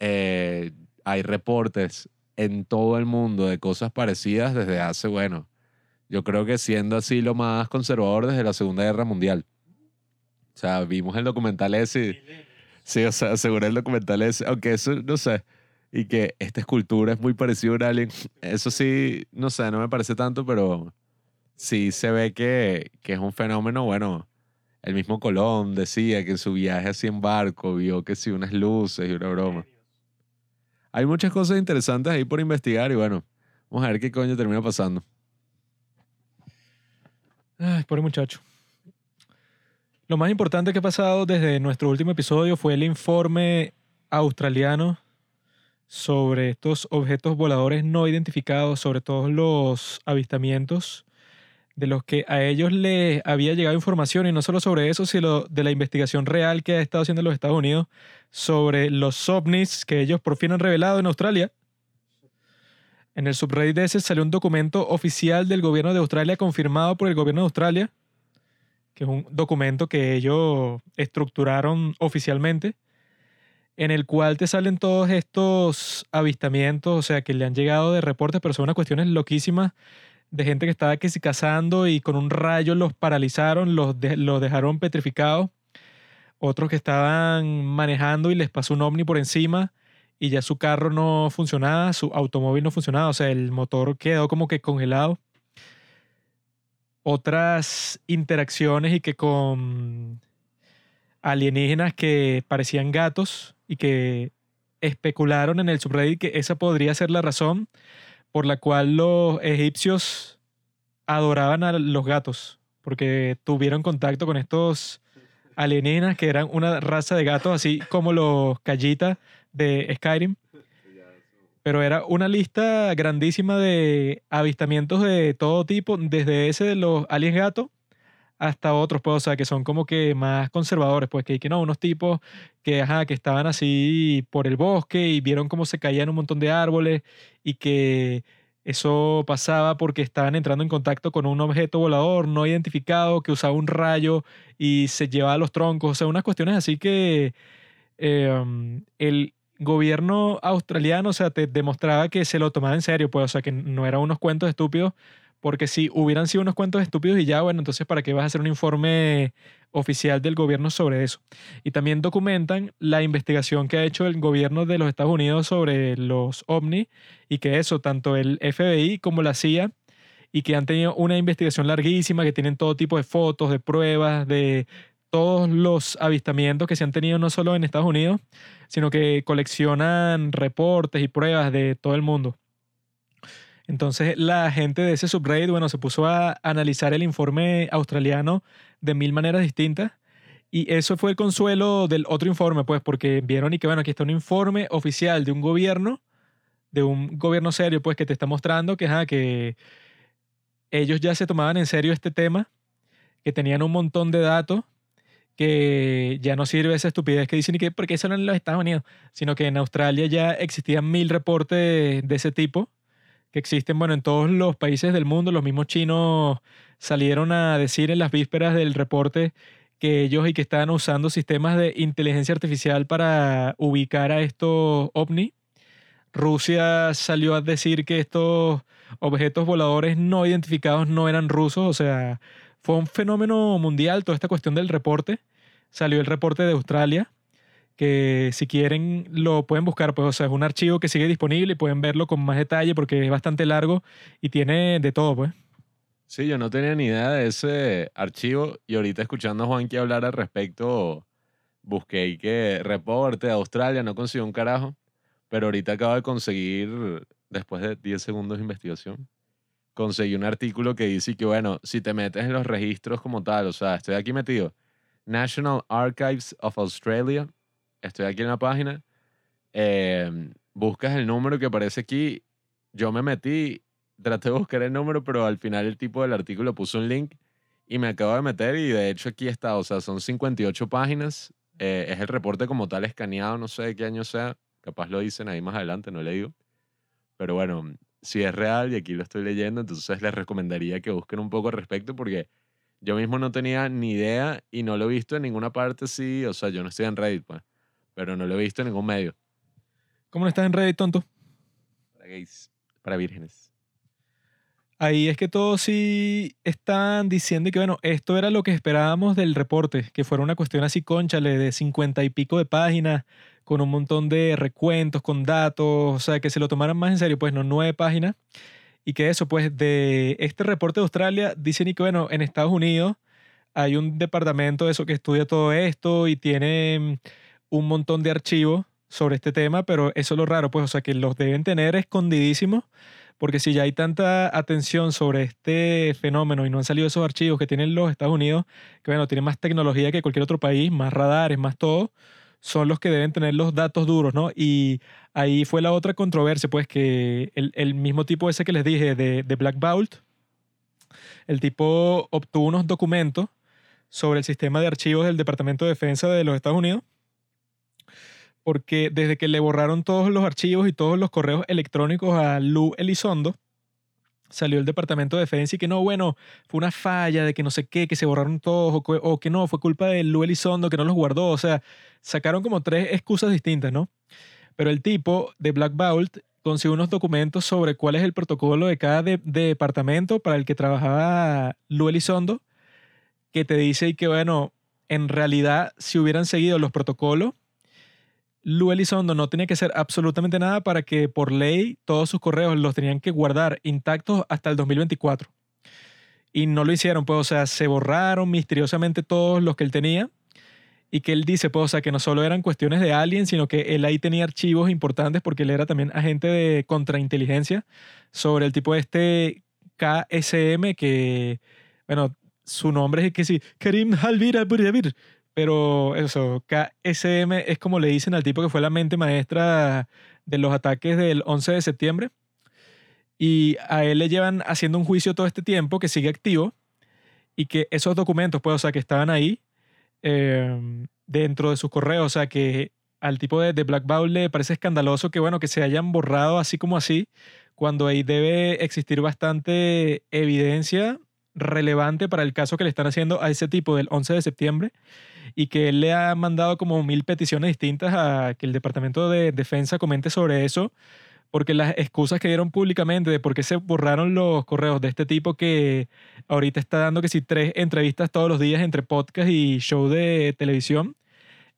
eh, hay reportes en todo el mundo de cosas parecidas desde hace, bueno, yo creo que siendo así lo más conservador desde la Segunda Guerra Mundial. O sea, vimos el documental ese. Sí, o sea, seguro el documental ese, aunque eso, no sé, y que esta escultura es muy parecida a un alien. Eso sí, no sé, no me parece tanto, pero sí se ve que, que es un fenómeno, bueno, el mismo Colón decía que en su viaje así en barco vio que sí unas luces y una broma. Hay muchas cosas interesantes ahí por investigar y bueno, vamos a ver qué coño termina pasando. Ay, pobre muchacho. Lo más importante que ha pasado desde nuestro último episodio fue el informe australiano sobre estos objetos voladores no identificados, sobre todos los avistamientos de los que a ellos les había llegado información, y no solo sobre eso, sino de la investigación real que ha estado haciendo los Estados Unidos sobre los ovnis que ellos por fin han revelado en Australia. En el subreddit de salió un documento oficial del gobierno de Australia confirmado por el gobierno de Australia, que es un documento que ellos estructuraron oficialmente, en el cual te salen todos estos avistamientos, o sea, que le han llegado de reportes, pero son unas cuestiones loquísimas de gente que estaba que cazando y con un rayo los paralizaron, los, los dejaron petrificados. Otros que estaban manejando y les pasó un ovni por encima y ya su carro no funcionaba, su automóvil no funcionaba, o sea, el motor quedó como que congelado. Otras interacciones y que con alienígenas que parecían gatos y que especularon en el subreddit que esa podría ser la razón por la cual los egipcios adoraban a los gatos, porque tuvieron contacto con estos alienígenas que eran una raza de gatos, así como los callitas de Skyrim. Pero era una lista grandísima de avistamientos de todo tipo, desde ese de los aliens gatos hasta otros, pues, o sea, que son como que más conservadores, pues, que, que no, unos tipos que, ajá, que estaban así por el bosque y vieron cómo se caían un montón de árboles y que eso pasaba porque estaban entrando en contacto con un objeto volador no identificado que usaba un rayo y se llevaba los troncos, o sea, unas cuestiones así que em, el gobierno australiano, o sea, te demostraba que se lo tomaba en serio, pues, o sea, que no eran unos cuentos estúpidos Porque si hubieran sido unos cuentos estúpidos y ya, bueno, entonces ¿para qué vas a hacer un informe oficial del gobierno sobre eso? Y también documentan la investigación que ha hecho el gobierno de los Estados Unidos sobre los ovnis y que eso, tanto el FBI como la CIA, y que han tenido una investigación larguísima, que tienen todo tipo de fotos, de pruebas, de todos los avistamientos que se han tenido no solo en Estados Unidos, sino que coleccionan reportes y pruebas de todo el mundo. Entonces la gente de ese subreddit, bueno, se puso a analizar el informe australiano de mil maneras distintas. Y eso fue el consuelo del otro informe, pues, porque vieron y que, bueno, aquí está un informe oficial de un gobierno, de un gobierno serio, pues, que te está mostrando que, que ellos ya se tomaban en serio este tema, que tenían un montón de datos, que ya no sirve esa estupidez que dicen y que porque eso no en los Estados Unidos, sino que en Australia ya existían mil reportes de ese tipo que existen, bueno, en todos los países del mundo. Los mismos chinos salieron a decir en las vísperas del reporte que ellos y que estaban usando sistemas de inteligencia artificial para ubicar a estos ovni. Rusia salió a decir que estos objetos voladores no identificados no eran rusos, o sea, fue un fenómeno mundial toda esta cuestión del reporte. Salió el reporte de Australia, que si quieren lo pueden buscar, pues o sea, es un archivo que sigue disponible y pueden verlo con más detalle porque es bastante largo y tiene de todo, pues. Sí, yo no tenía ni idea de ese archivo y ahorita escuchando a Juanqui hablar al respecto, busqué y que reporte de Australia, no consiguió un carajo, pero ahorita acabo de conseguir, después de 10 segundos de investigación, conseguí un artículo que dice que, bueno, si te metes en los registros como tal, o sea, estoy aquí metido, National Archives of Australia, estoy aquí en la página, em, buscas el número que aparece aquí, yo me metí, traté de buscar el número, pero al final el tipo del artículo puso un link y me acabo de meter y de hecho aquí está, o sea, son 58 páginas, eh, es el reporte como tal escaneado, no sé qué año sea, capaz lo dicen ahí más adelante, no le digo, pero bueno, si es real y aquí lo estoy leyendo, entonces les recomendaría que busquen un poco al respecto porque yo mismo no tenía ni idea y no lo he visto en ninguna parte, sí, o sea, yo no estoy en Reddit, pues pero no lo he visto en ningún medio. ¿Cómo no estás en Reddit, tonto? Para gays, para vírgenes. Ahí es que todos sí están diciendo que, bueno, esto era lo que esperábamos del reporte, que fuera una cuestión así, conchale, de cincuenta y pico de páginas, con un montón de recuentos, con datos, o sea, que se lo tomaran más en serio, pues no nueve páginas. Y que eso, pues, de este reporte de Australia, dicen y que, bueno, en Estados Unidos hay un departamento de eso que estudia todo esto y tiene un montón de archivos sobre este tema, pero eso es lo raro, pues, o sea, que los deben tener escondidísimos, porque si ya hay tanta atención sobre este fenómeno y no han salido esos archivos que tienen los Estados Unidos, que bueno, tienen más tecnología que cualquier otro país, más radares, más todo, son los que deben tener los datos duros, ¿no? Y ahí fue la otra controversia, pues, que el, mismo tipo ese que les dije de, de Black Vault, el tipo obtuvo unos documentos sobre el sistema de archivos del Departamento de Defensa de los Estados Unidos porque desde que le borraron todos los archivos y todos los correos electrónicos a Lu Elizondo, salió el Departamento de Defensa y que no, bueno, fue una falla de que no sé qué, que se borraron todos, o que, no, fue culpa de Lu Elizondo que no los guardó. O sea, sacaron como tres excusas distintas, ¿no? Pero el tipo de Black Vault consiguió unos documentos sobre cuál es el protocolo de cada departamento para el que trabajaba Lu Elizondo, que te dice y que, bueno, en realidad, si hubieran seguido los protocolos, Lu Elizondo no tenía que hacer absolutamente nada para que por ley todos sus correos los tenían que guardar intactos hasta el 2024. Y no lo hicieron, pues, o sea, se borraron misteriosamente todos los que él tenía. Y que él dice, pues, o sea, que no solo eran cuestiones de alguien, sino que él ahí tenía archivos importantes porque él era también agente de contrainteligencia sobre el tipo de este KSM que, bueno, su nombre es que sí, Karim Halvir pero eso, KSM es como le dicen al tipo que fue la mente maestra de los ataques del 11 de septiembre. Y a él le llevan haciendo un juicio todo este tiempo que sigue activo y que esos documentos, pues, o sea, que estaban ahí em, dentro de sus correos, o sea, que al tipo de, de Black Bowl le parece escandaloso que, bueno, que se hayan borrado así como así, cuando ahí debe existir bastante evidencia relevante para el caso que le están haciendo a ese tipo del 11 de septiembre y que él le ha mandado como mil peticiones distintas a que el Departamento de Defensa comente sobre eso, porque las excusas que dieron públicamente de por qué se borraron los correos de este tipo que ahorita está dando que si tres entrevistas todos los días entre podcast y show de televisión,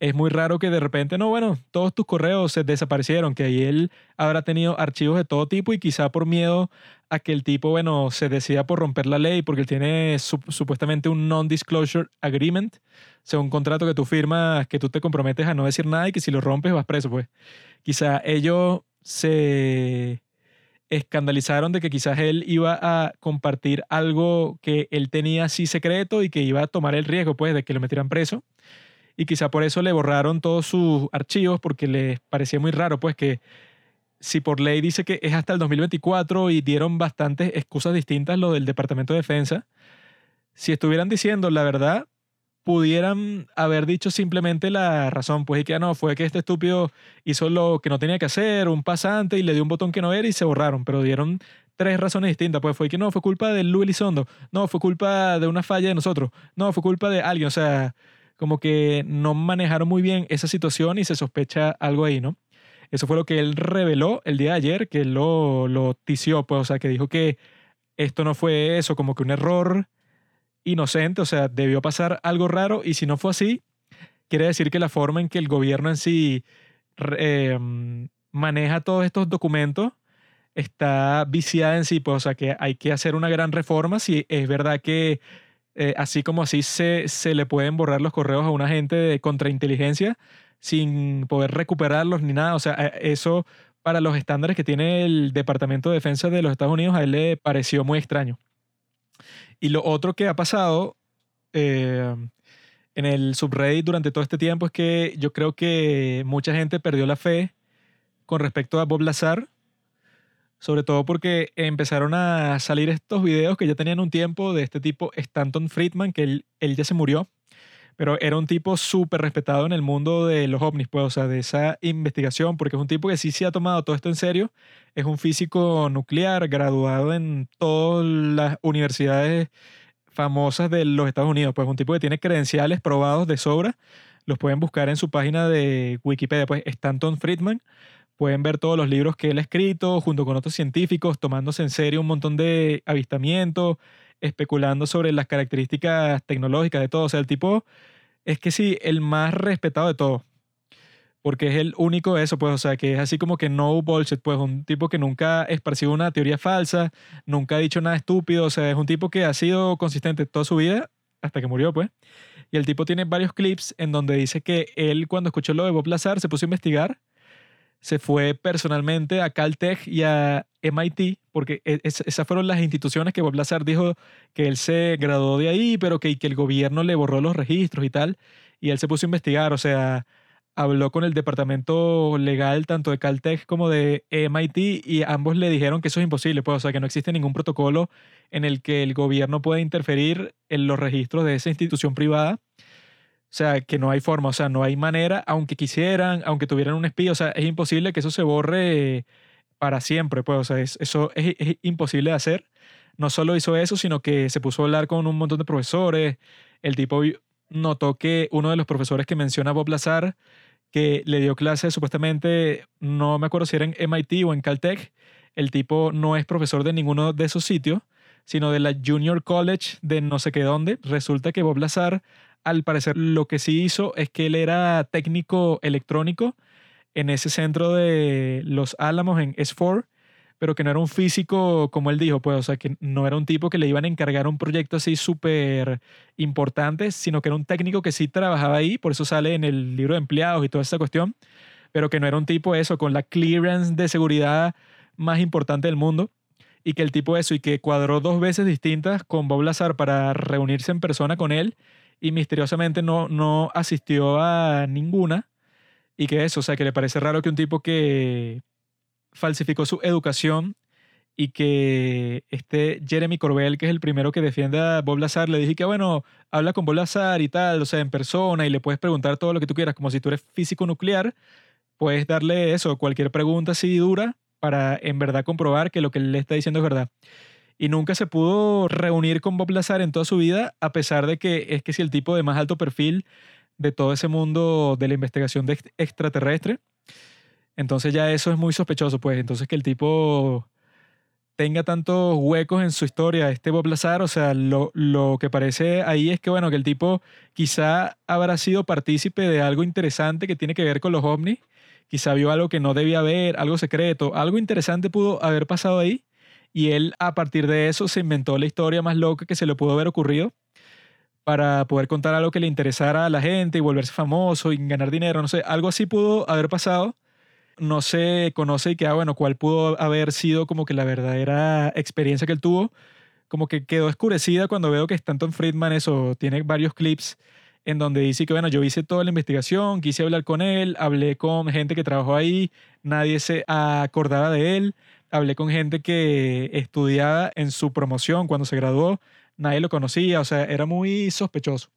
es muy raro que de repente, no, bueno, todos tus correos se desaparecieron, que ahí él habrá tenido archivos de todo tipo y quizá por miedo a que el tipo, bueno, se decida por romper la ley porque él tiene supuestamente un non-disclosure agreement, o sea, un contrato que tú firmas, que tú te comprometes a no decir nada y que si lo rompes vas preso, pues. Quizá ellos se escandalizaron de que quizás él iba a compartir algo que él tenía así secreto y que iba a tomar el riesgo, pues, de que lo metieran preso y quizá por eso le borraron todos sus archivos porque les parecía muy raro, pues que si por ley dice que es hasta el 2024 y dieron bastantes excusas distintas lo del Departamento de Defensa, si estuvieran diciendo la verdad, pudieran haber dicho simplemente la razón, pues y que ah, no, fue que este estúpido hizo lo que no tenía que hacer, un pasante y le dio un botón que no era y se borraron, pero dieron tres razones distintas, pues fue que no, fue culpa de Luis Elizondo, no, fue culpa de una falla de nosotros, no, fue culpa de alguien, o sea, como que no manejaron muy bien esa situación y se sospecha algo ahí, ¿no? Eso fue lo que él reveló el día de ayer, que él lo, lo tició, pues, o sea, que dijo que esto no fue eso, como que un error inocente, o sea, debió pasar algo raro y si no fue así, quiere decir que la forma en que el gobierno en sí em, maneja todos estos documentos está viciada en sí, pues, o sea, que hay que hacer una gran reforma si es verdad que eh, así como así se, se le pueden borrar los correos a un agente de contrainteligencia sin poder recuperarlos ni nada. O sea, eh, eso para los estándares que tiene el Departamento de Defensa de los Estados Unidos, a él le pareció muy extraño. Y lo otro que ha pasado eh, en el subreddit durante todo este tiempo es que yo creo que mucha gente perdió la fe con respecto a Bob Lazar sobre todo porque empezaron a salir estos videos que ya tenían un tiempo de este tipo Stanton Friedman, que él, él ya se murió, pero era un tipo súper respetado en el mundo de los ovnis, pues, o sea, de esa investigación, porque es un tipo que sí se ha tomado todo esto en serio. Es un físico nuclear, graduado en todas las universidades famosas de los Estados Unidos, pues un tipo que tiene credenciales probados de sobra. Los pueden buscar en su página de Wikipedia, pues Stanton Friedman Pueden ver todos los libros que él ha escrito junto con otros científicos, tomándose en serio un montón de avistamientos, especulando sobre las características tecnológicas de todo. O sea, el tipo es que sí, el más respetado de todos. Porque es el único de eso, pues, o sea, que es así como que no bullshit, pues, un tipo que nunca ha esparcido una teoría falsa, nunca ha dicho nada estúpido, o sea, es un tipo que ha sido consistente toda su vida hasta que murió, pues. Y el tipo tiene varios clips en donde dice que él, cuando escuchó lo de Bob se puso a investigar se fue personalmente a Caltech y a MIT, porque e, esas fueron las instituciones que Bob Lazar dijo que él se graduó de ahí, pero que, que el gobierno le borró los registros y tal, y él se puso a investigar, o sea, habló con el departamento legal tanto de Caltech como de MIT y ambos le dijeron que eso es imposible, pues, o sea, que no existe ningún protocolo en el que el gobierno pueda interferir en los registros de esa institución privada o sea, que no hay forma, o sea, no hay manera, aunque quisieran, aunque tuvieran un espía, o sea, es imposible que eso se borre para siempre, pues, o sea, eso es, imposible de hacer. No solo hizo eso, sino que se puso a hablar con un montón de profesores. El tipo notó que uno de los profesores que menciona Bob Lazar, que le dio clase supuestamente, no me acuerdo si era en MIT o en Caltech, el tipo no es profesor de ninguno de esos sitios, sino de la Junior College de no sé qué dónde. Resulta que Bob Lazar al parecer lo que sí hizo es que él era técnico electrónico en ese centro de Los Álamos en S4, pero que no era un físico como él dijo, pues, o sea, que no era un tipo que le iban a encargar un proyecto así súper importante, sino que era un técnico que sí trabajaba ahí, por eso sale en el libro de empleados y toda esa cuestión, pero que no era un tipo eso, con la clearance de seguridad más importante del mundo y que el tipo eso y que cuadró dos veces distintas con Bob Lazar para reunirse en persona con él y misteriosamente no, no asistió a ninguna. Y que eso, o sea, que le parece raro que un tipo que falsificó su educación y que este Jeremy Corbell, que es el primero que defiende a Bob Lazar, le dije que, bueno, habla con Bob Lazar y tal, o sea, en persona y le puedes preguntar todo lo que tú quieras, como si tú eres físico nuclear, puedes darle eso, cualquier pregunta así dura para en verdad comprobar que lo que él le está diciendo es verdad y nunca se pudo reunir con Bob Lazar en toda su vida, a pesar de que es que si el tipo de más alto perfil de todo ese mundo de la investigación de extraterrestre. Entonces ya eso es muy sospechoso, pues. Entonces que el tipo tenga tantos huecos en su historia, este Bob Lazar, o sea, lo, lo que parece ahí es que, bueno, que el tipo quizá habrá sido partícipe de algo interesante que tiene que ver con los ovnis, quizá vio algo que no debía ver, algo secreto, algo interesante pudo haber pasado ahí, y él a partir de eso se inventó la historia más loca que se le pudo haber ocurrido para poder contar algo que le interesara a la gente y volverse famoso y ganar dinero, no sé, algo así pudo haber pasado no se conoce y que, ah, bueno, cuál pudo haber sido como que la verdadera experiencia que él tuvo. Como que quedó escurecida cuando veo que Stanton Friedman eso tiene varios clips en donde dice que, bueno, yo hice toda la investigación, quise hablar con él, hablé con gente que trabajó ahí, nadie se acordaba de él, hablé con gente que estudiaba en su promoción cuando se graduó, nadie lo conocía, o sea, era muy sospechoso.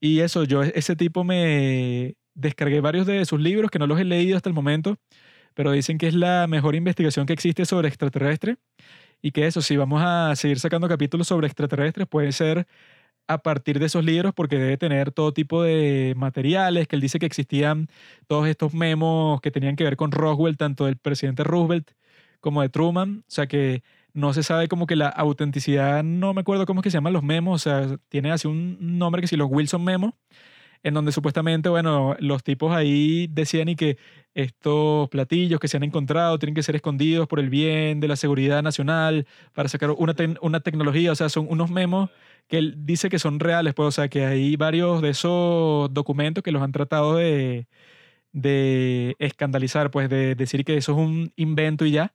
Y eso, yo, ese tipo me, descargué varios de sus libros que no los he leído hasta el momento, pero dicen que es la mejor investigación que existe sobre extraterrestres y que eso, si vamos a seguir sacando capítulos sobre extraterrestres, puede ser a partir de esos libros porque debe tener todo tipo de materiales, que él dice que existían todos estos memos que tenían que ver con Roswell, tanto del presidente Roosevelt como de Truman, o sea que no se sabe como que la autenticidad, no me acuerdo cómo es que se llaman los memos, o sea, tiene así un nombre que si los Wilson Memos, en donde supuestamente, bueno, los tipos ahí decían y que estos platillos que se han encontrado tienen que ser escondidos por el bien de la seguridad nacional para sacar una, una tecnología, o sea, son unos memos que él dice que son reales, pues, o sea, que hay varios de esos documentos que los han tratado de, de escandalizar, pues, de decir que eso es un invento y ya,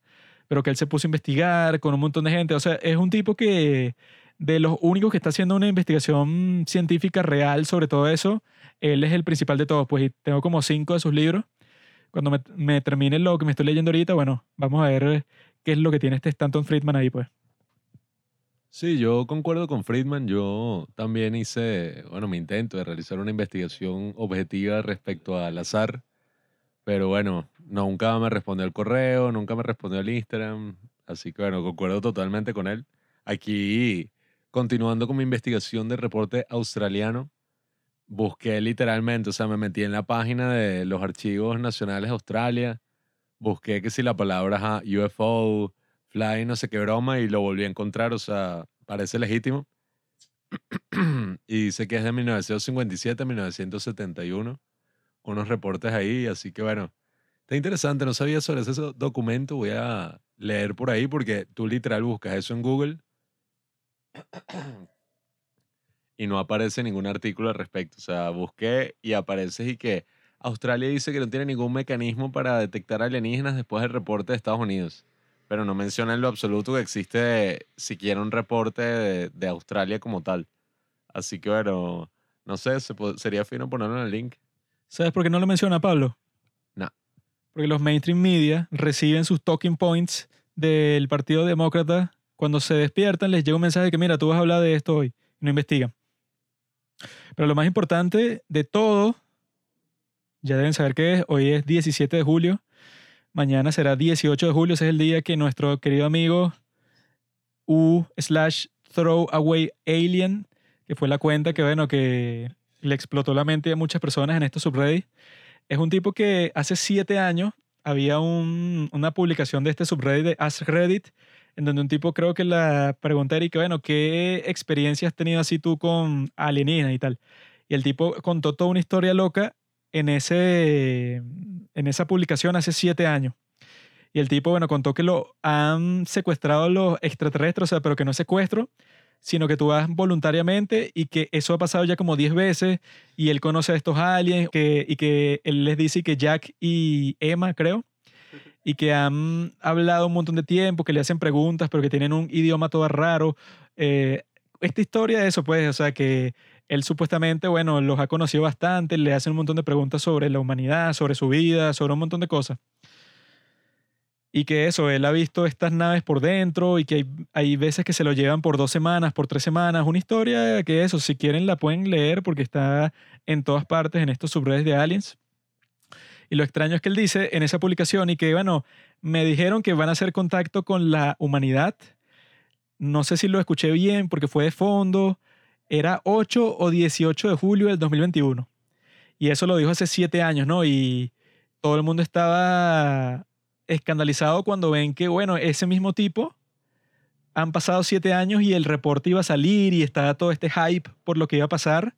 pero que él se puso a investigar con un montón de gente, o sea, es un tipo que de los únicos que está haciendo una investigación científica real sobre todo eso, él es el principal de todos, pues tengo como cinco de sus libros. Cuando me, termine lo que me estoy leyendo ahorita, bueno, vamos a ver qué es lo que tiene este Stanton Friedman ahí, pues. Sí, yo concuerdo con Friedman. Yo también hice, bueno, mi intento de realizar una investigación objetiva respecto al azar. Pero bueno, nunca me respondió el correo, nunca me respondió el Instagram. Así que bueno, concuerdo totalmente con él. Aquí continuando con mi investigación de reporte australiano, busqué literalmente, o sea, me metí en la página de los archivos nacionales de Australia, busqué que si la palabra UFO, fly, no sé qué broma, y lo volví a encontrar, o sea, parece legítimo. y dice que es de 1957 1971, unos reportes ahí, así que bueno, está interesante, no sabía sobre ese documento, voy a leer por ahí porque tú literal buscas eso en Google y no aparece ningún artículo al respecto. O sea, busqué y aparece y que Australia dice que no tiene ningún mecanismo para detectar alienígenas después del reporte de Estados Unidos. Pero no menciona en lo absoluto que existe siquiera un reporte de, Australia como tal. Así que bueno, no sé, sería fino ponerlo en el link. ¿Sabes por qué no lo menciona Pablo? Porque los mainstream media reciben sus talking points del Partido Demócrata cuando se despiertan, les llega un mensaje de que, mira, tú vas a hablar de esto hoy. Y no investigan. Pero lo más importante de todo, ya deben saber que es, hoy es 17 de julio, mañana será 18 de julio, ese es el día que nuestro querido amigo U slash Throwaway Alien, que fue la cuenta que, bueno, que le explotó la mente a muchas personas en estos subreddits, es un tipo que hace siete años había una publicación de este subreddit de Ask Reddit en donde un tipo creo que la pregunta era, que, bueno, ¿qué experiencia has tenido así tú con alienígenas y tal? Y el tipo contó toda una historia loca en, ese, en esa publicación hace siete años. Y el tipo, bueno, contó que lo han secuestrado los extraterrestres, o sea, pero que no es secuestro, sino que tú vas voluntariamente y que eso ha pasado ya como diez veces y él conoce a estos aliens que, y que él les dice que Jack y Emma, creo, y que han hablado un montón de tiempo, que le hacen preguntas, pero que tienen un idioma todo raro. Eh, esta historia de eso, pues, o sea, que él supuestamente, bueno, los ha conocido bastante, le hacen un montón de preguntas sobre la humanidad, sobre su vida, sobre un montón de cosas. Y que eso, él ha visto estas naves por dentro y que hay, hay veces que se lo llevan por dos semanas, por tres semanas. Una historia que eso, si quieren la pueden leer porque está en todas partes en estos subredes de aliens. Y lo extraño es que él dice en esa publicación y que, bueno, me dijeron que van a hacer contacto con la humanidad. No sé si lo escuché bien porque fue de fondo. Era 8 o 18 de julio del 2021. Y eso lo dijo hace siete años, ¿no? Y todo el mundo estaba escandalizado cuando ven que, bueno, ese mismo tipo han pasado siete años y el reporte iba a salir y estaba todo este hype por lo que iba a pasar.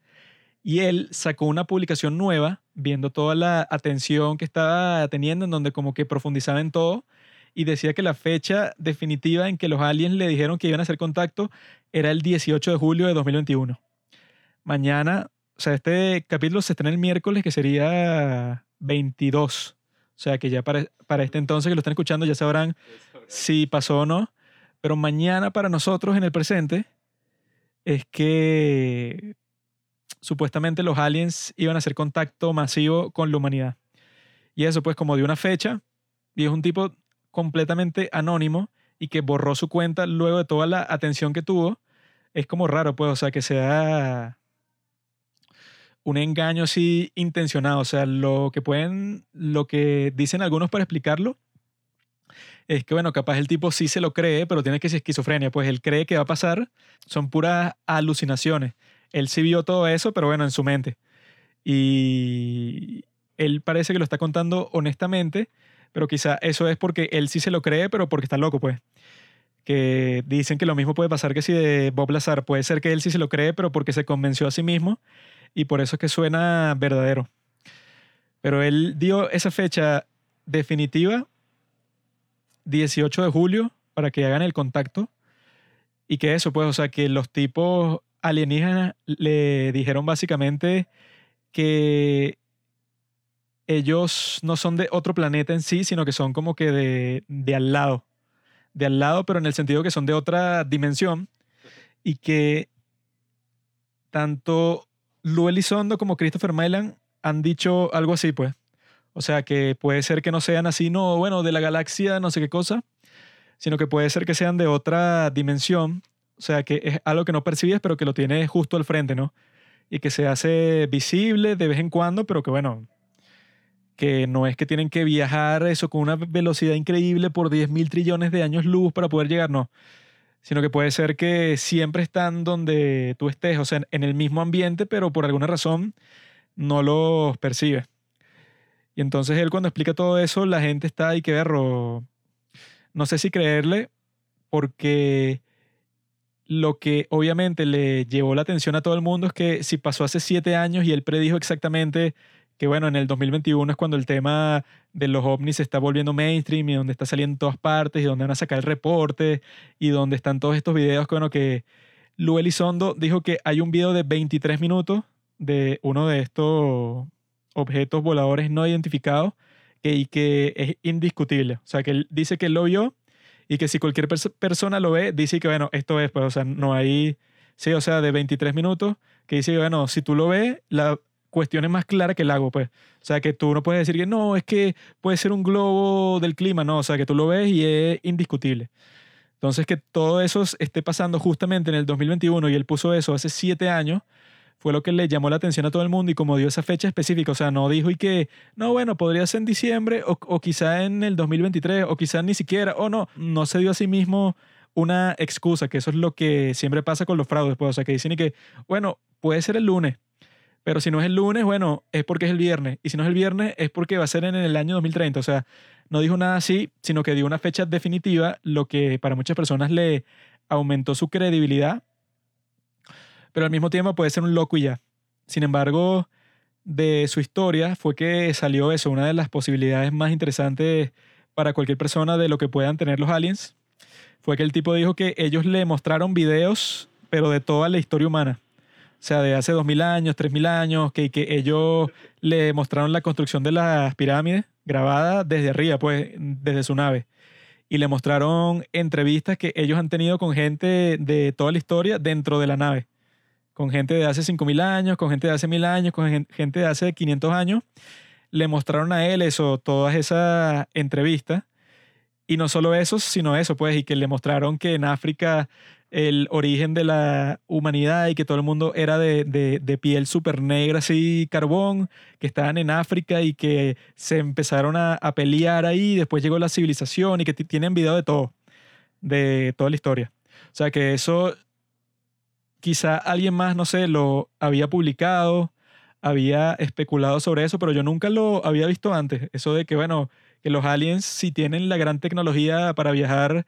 Y él sacó una publicación nueva, viendo toda la atención que estaba teniendo, en donde como que profundizaba en todo, y decía que la fecha definitiva en que los aliens le dijeron que iban a hacer contacto era el 18 de julio de 2021. Mañana, o sea, este capítulo se estrena el miércoles, que sería 22. O sea, que ya para, para este entonces que lo están escuchando ya sabrán si pasó o no. Pero mañana para nosotros en el presente es que supuestamente los aliens iban a hacer contacto masivo con la humanidad. Y eso pues como de una fecha, y es un tipo completamente anónimo y que borró su cuenta luego de toda la atención que tuvo, es como raro pues, o sea, que sea un engaño así intencionado, o sea, lo que pueden, lo que dicen algunos para explicarlo es que, bueno, capaz el tipo sí se lo cree, pero tiene que ser esquizofrenia, pues él cree que va a pasar, son puras alucinaciones. Él sí vio todo eso, pero bueno, en su mente. Y él parece que lo está contando honestamente, pero quizá eso es porque él sí se lo cree, pero porque está loco, pues. Que dicen que lo mismo puede pasar que si de Bob Lazar, puede ser que él sí se lo cree, pero porque se convenció a sí mismo y por eso es que suena verdadero. Pero él dio esa fecha definitiva 18 de julio para que hagan el contacto. Y que eso, pues, o sea, que los tipos alienígenas le dijeron básicamente que ellos no son de otro planeta en sí, sino que son como que de, de al lado. De al lado, pero en el sentido que son de otra dimensión. Y que tanto Lou Elizondo como Christopher Mylan han dicho algo así, pues. O sea, que puede ser que no sean así, no, bueno, de la galaxia, no sé qué cosa, sino que puede ser que sean de otra dimensión. O sea, que es algo que no percibes, pero que lo tienes justo al frente, ¿no? Y que se hace visible de vez en cuando, pero que bueno, que no es que tienen que viajar eso con una velocidad increíble por 10 mil trillones de años luz para poder llegar, no. Sino que puede ser que siempre están donde tú estés, o sea, en el mismo ambiente, pero por alguna razón no los percibes. Y entonces él cuando explica todo eso, la gente está ahí que verlo. No sé si creerle, porque lo que obviamente le llevó la atención a todo el mundo es que si pasó hace siete años y él predijo exactamente que, bueno, en el 2021 es cuando el tema de los ovnis se está volviendo mainstream y donde está saliendo en todas partes y donde van a sacar el reporte y donde están todos estos videos bueno, que Lu Elizondo dijo que hay un video de 23 minutos de uno de estos objetos voladores no identificados que, y que es indiscutible. O sea, que él dice que él lo vio y que si cualquier persona lo ve, dice que, bueno, esto es, pues, o sea, no hay, sí, o sea, de 23 minutos, que dice, bueno, si tú lo ves, la cuestión es más clara que el lago, pues. O sea, que tú no puedes decir que no, es que puede ser un globo del clima, no, o sea, que tú lo ves y es indiscutible. Entonces, que todo eso esté pasando justamente en el 2021 y él puso eso hace siete años, fue lo que le llamó la atención a todo el mundo y como dio esa fecha específica, o sea, no dijo y que, no, bueno, podría ser en diciembre o, o quizá en el 2023 o quizá ni siquiera, o no, no se dio a sí mismo una excusa, que eso es lo que siempre pasa con los fraudes, pues, o sea, que dicen y que, bueno, puede ser el lunes, pero si no es el lunes, bueno, es porque es el viernes, y si no es el viernes, es porque va a ser en el año 2030, o sea, no dijo nada así, sino que dio una fecha definitiva, lo que para muchas personas le aumentó su credibilidad pero al mismo tiempo puede ser un loco y ya. Sin embargo, de su historia fue que salió eso, una de las posibilidades más interesantes para cualquier persona de lo que puedan tener los aliens, fue que el tipo dijo que ellos le mostraron videos, pero de toda la historia humana. Sea, de hace 2000 años, 3000 años, que, que ellos le mostraron la construcción de las pirámides grabada desde arriba, pues, desde su nave. Y le mostraron entrevistas que ellos han tenido con gente de toda la historia dentro de la nave con gente de hace 5.000 años, con gente de hace 1.000 años, con gente de hace 500 años, le mostraron a él eso, todas esas entrevistas. Y no solo eso, sino eso, pues, y que le mostraron que en África el origen de la humanidad y que todo el mundo era de, de, piel súper negra, así carbón, que estaban en África y que se empezaron a, a pelear ahí, después llegó la civilización y que tienen video de todo, de toda la historia. O sea que eso quizá alguien más, no sé, lo había publicado, había especulado sobre eso, pero yo nunca lo había visto antes. Eso de que, bueno, que los aliens si tienen la gran tecnología para viajar,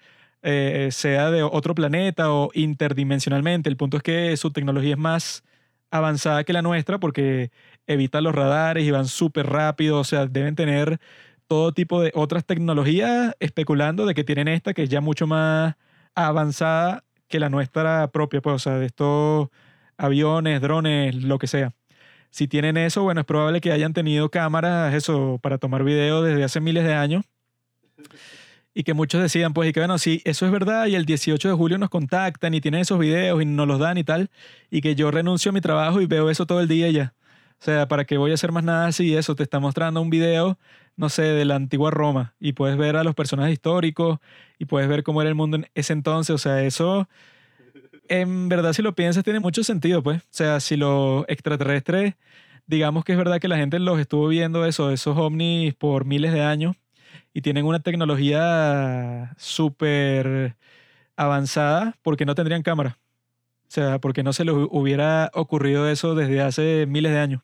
eh, sea de otro planeta o interdimensionalmente. El punto es que su tecnología es más avanzada que la nuestra porque evita los radares y van súper rápido, o sea, deben tener todo tipo de otras tecnologías especulando de que tienen esta que es ya mucho más avanzada que la nuestra propia, pues, o sea, de estos aviones, drones, lo que sea. Si tienen eso, bueno, es probable que hayan tenido cámaras, eso, para tomar video desde hace miles de años. Y que muchos decían, pues, y que bueno, sí, eso es verdad, y el 18 de julio nos contactan y tienen esos videos y nos los dan y tal, y que yo renuncio a mi trabajo y veo eso todo el día ya. O sea, ¿para qué voy a hacer más nada si eso te está mostrando un video, no sé, de la antigua Roma, y puedes ver a los personajes históricos, y puedes ver cómo era el mundo en ese entonces, o sea, eso en verdad, si lo piensas, tiene mucho sentido, pues. O sea, si los extraterrestres, digamos que es verdad que la gente los estuvo viendo eso, esos ovnis por miles de años y tienen una tecnología súper avanzada, porque no tendrían cámara? O sea, porque no se les hubiera ocurrido eso desde hace miles de años.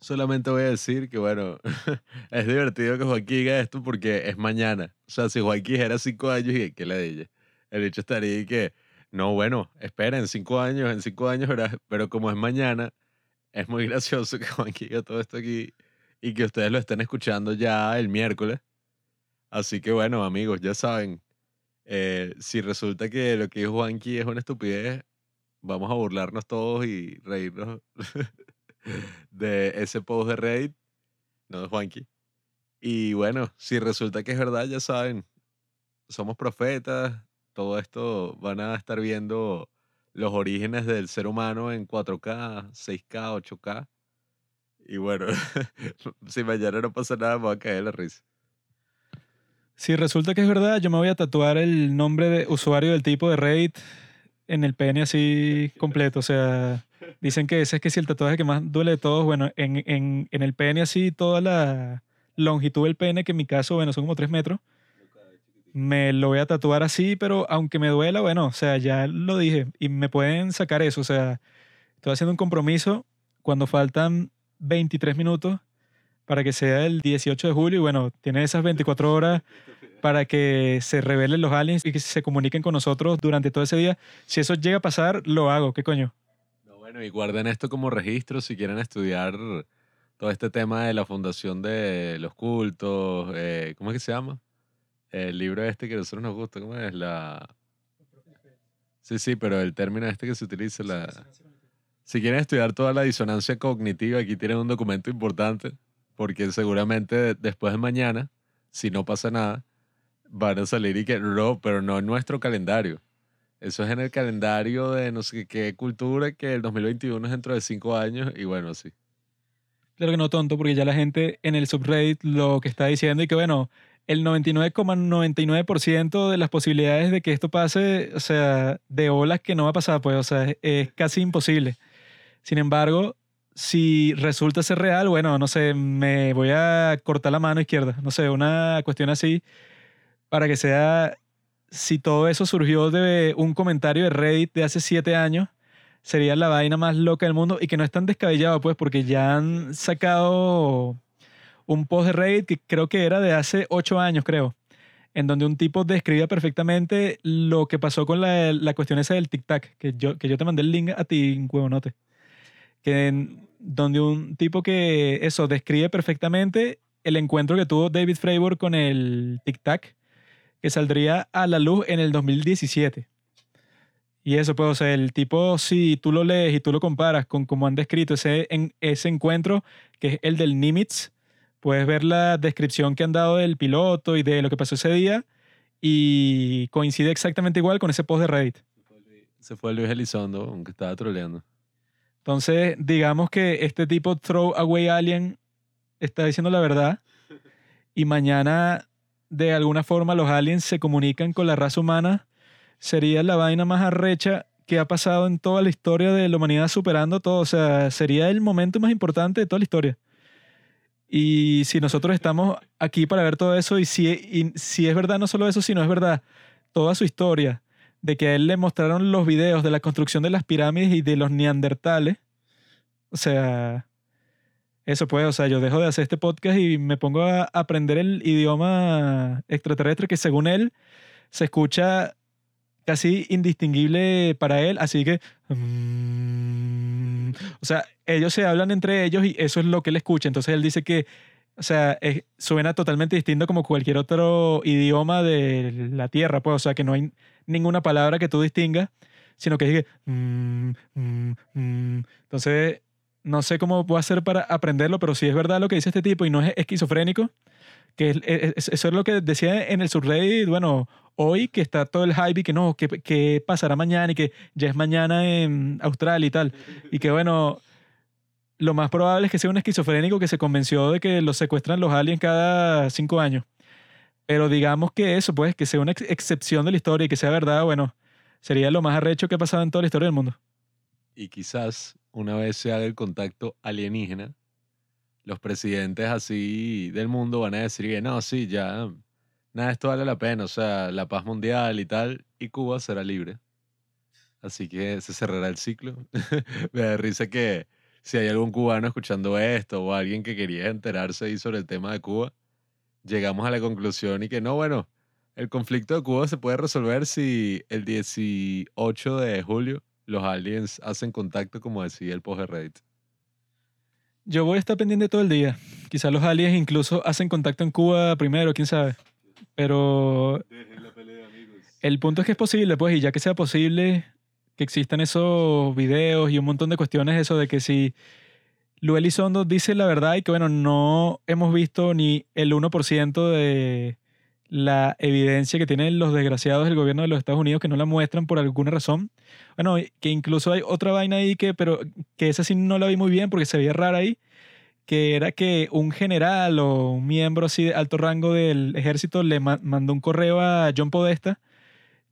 Solamente voy a decir que, bueno, es divertido que Joaquín diga esto porque es mañana. O sea, si Joaquín era cinco años y que le dije, el hecho estaría y que no, bueno, esperen, en cinco años, en cinco años, pero como es mañana, es muy gracioso que Juan diga todo esto aquí y que ustedes lo estén escuchando ya el miércoles. Así que bueno, amigos, ya saben, eh, si resulta que lo que dijo Juanqui es una estupidez, vamos a burlarnos todos y reírnos de ese post de Reddit, no de Juanqui. Y bueno, si resulta que es verdad, ya saben, somos profetas, todo esto van a estar viendo los orígenes del ser humano en 4K, 6K, 8K. Y bueno, si mañana no pasa nada, me va a caer la risa. Si resulta que es verdad, yo me voy a tatuar el nombre de usuario del tipo de Reddit en el pene así completo. O sea, dicen que ese es que si el tatuaje que más duele de todos, bueno, en, en, en el pene así, toda la longitud del pene, que en mi caso, bueno, son como 3 metros me lo voy a tatuar así, pero aunque me duela, bueno, o sea, ya lo dije y me pueden sacar eso, o sea, estoy haciendo un compromiso cuando faltan 23 minutos para que sea el 18 de julio y bueno, tiene esas 24 horas para que se revelen los aliens y que se comuniquen con nosotros durante todo ese día. Si eso llega a pasar, lo hago, ¿qué coño? No, bueno, y guarden esto como registro si quieren estudiar todo este tema de la fundación de los cultos, eh, ¿cómo es que se llama? el libro este que a nosotros nos gusta, ¿cómo es? La... Sí, sí, pero el término este que se utiliza, la... Si quieren estudiar toda la disonancia cognitiva, aquí tienen un documento importante, porque seguramente después de mañana, si no pasa nada, van a salir y que no, pero no en nuestro calendario. Eso es en el calendario de no sé qué cultura, que el 2021 es dentro de cinco años, y bueno, sí. Claro que no tonto, porque ya la gente en el subreddit lo que está diciendo y que bueno, el 99,99% de las posibilidades de que esto pase, o sea, de olas que no va a pasar, pues, o sea, es, casi imposible. Sin embargo, si resulta ser real, bueno, no sé, me voy a cortar la mano izquierda, no sé, una cuestión así, para que sea, si todo eso surgió de un comentario de Reddit de hace siete años, sería la vaina más loca del mundo y que no es tan descabellado, pues, porque ya han sacado un post de Reddit que creo que era de hace ocho años, creo, en donde un tipo describía perfectamente lo que pasó con la, cuestión esa del tic-tac, que yo, que yo te mandé el link a ti, huevonote. Que donde un tipo que eso describe perfectamente el encuentro que tuvo David Fravor con el tic-tac, que saldría a la luz en el 2017. Y eso, pues, o el tipo, si tú lo lees y tú lo comparas con cómo han descrito ese, en, ese encuentro, que es el del Nimitz, puedes ver la descripción que han dado del piloto y de lo que pasó ese día y coincide exactamente igual con ese post de Reddit. Se fue Luis Elizondo, aunque estaba troleando. Entonces, digamos que este tipo Throw Away Alien está diciendo la verdad y mañana de alguna forma los aliens se comunican con la raza humana, sería la vaina más arrecha que ha pasado en toda la historia de la humanidad superando todo. O sea, sería el momento más importante de toda la historia. Y si nosotros estamos aquí para ver todo eso, y si, si es verdad no solo eso, sino es verdad toda su historia, de que a él le mostraron los videos de la construcción de las pirámides y de los neandertales, o sea, eso pues, o sea, yo dejo de hacer este podcast y me pongo a aprender el idioma extraterrestre que según él se escucha casi indistinguible para él, así que... mm, o sea, ellos se hablan entre ellos y eso es lo que él escucha. Entonces él dice que, o sea, es- suena totalmente distinto como cualquier otro idioma de la Tierra, pues, o sea, que no hay ninguna palabra que tú distingas, sino que dice... mm, mm, mm. Entonces, no sé cómo puedo hacer para aprenderlo, pero si es verdad lo que dice este tipo y no es esquizofrénico, que es- es- es- eso es lo que decía en el subreddit, bueno, hoy que está todo el hype y que no, que, que pasará mañana y que ya es mañana en Australia y tal. Y que bueno, lo más probable es que sea un esquizofrénico que se convenció de que los secuestran los aliens cada cinco años. Pero digamos que eso, pues, que sea una ex- excepción de la historia y que sea verdad, bueno, sería lo más arrecho que ha pasado en toda la historia del mundo. Y quizás una vez se haga el contacto alienígena, los presidentes así del mundo van a decir que no, sí, ya nada, esto vale la pena, o sea, la paz mundial y tal, y Cuba será libre. Así que se cerrará el ciclo. Me da risa que si hay algún cubano escuchando esto o alguien que quería enterarse ahí sobre el tema de Cuba, llegamos a la conclusión y que no, bueno, el conflicto de Cuba se puede resolver si el 18 de julio los aliens hacen contacto, como decía el post de Reddit. Yo voy a estar pendiente todo el día. Quizás los aliens incluso hacen contacto en Cuba primero, quién sabe. Pero el punto es que es posible, pues, y ya que sea posible que existan esos videos y un montón de cuestiones, eso de que si Luis Elizondo dice la verdad y que, bueno, no hemos visto ni el 1% de la evidencia que tienen los desgraciados del gobierno de los Estados Unidos que no la muestran por alguna razón. Bueno, que incluso hay otra vaina ahí que, pero que esa sí no la vi muy bien porque se veía rara ahí, que era que un general o un miembro así de alto rango del ejército le ma- mandó un correo a John Podesta,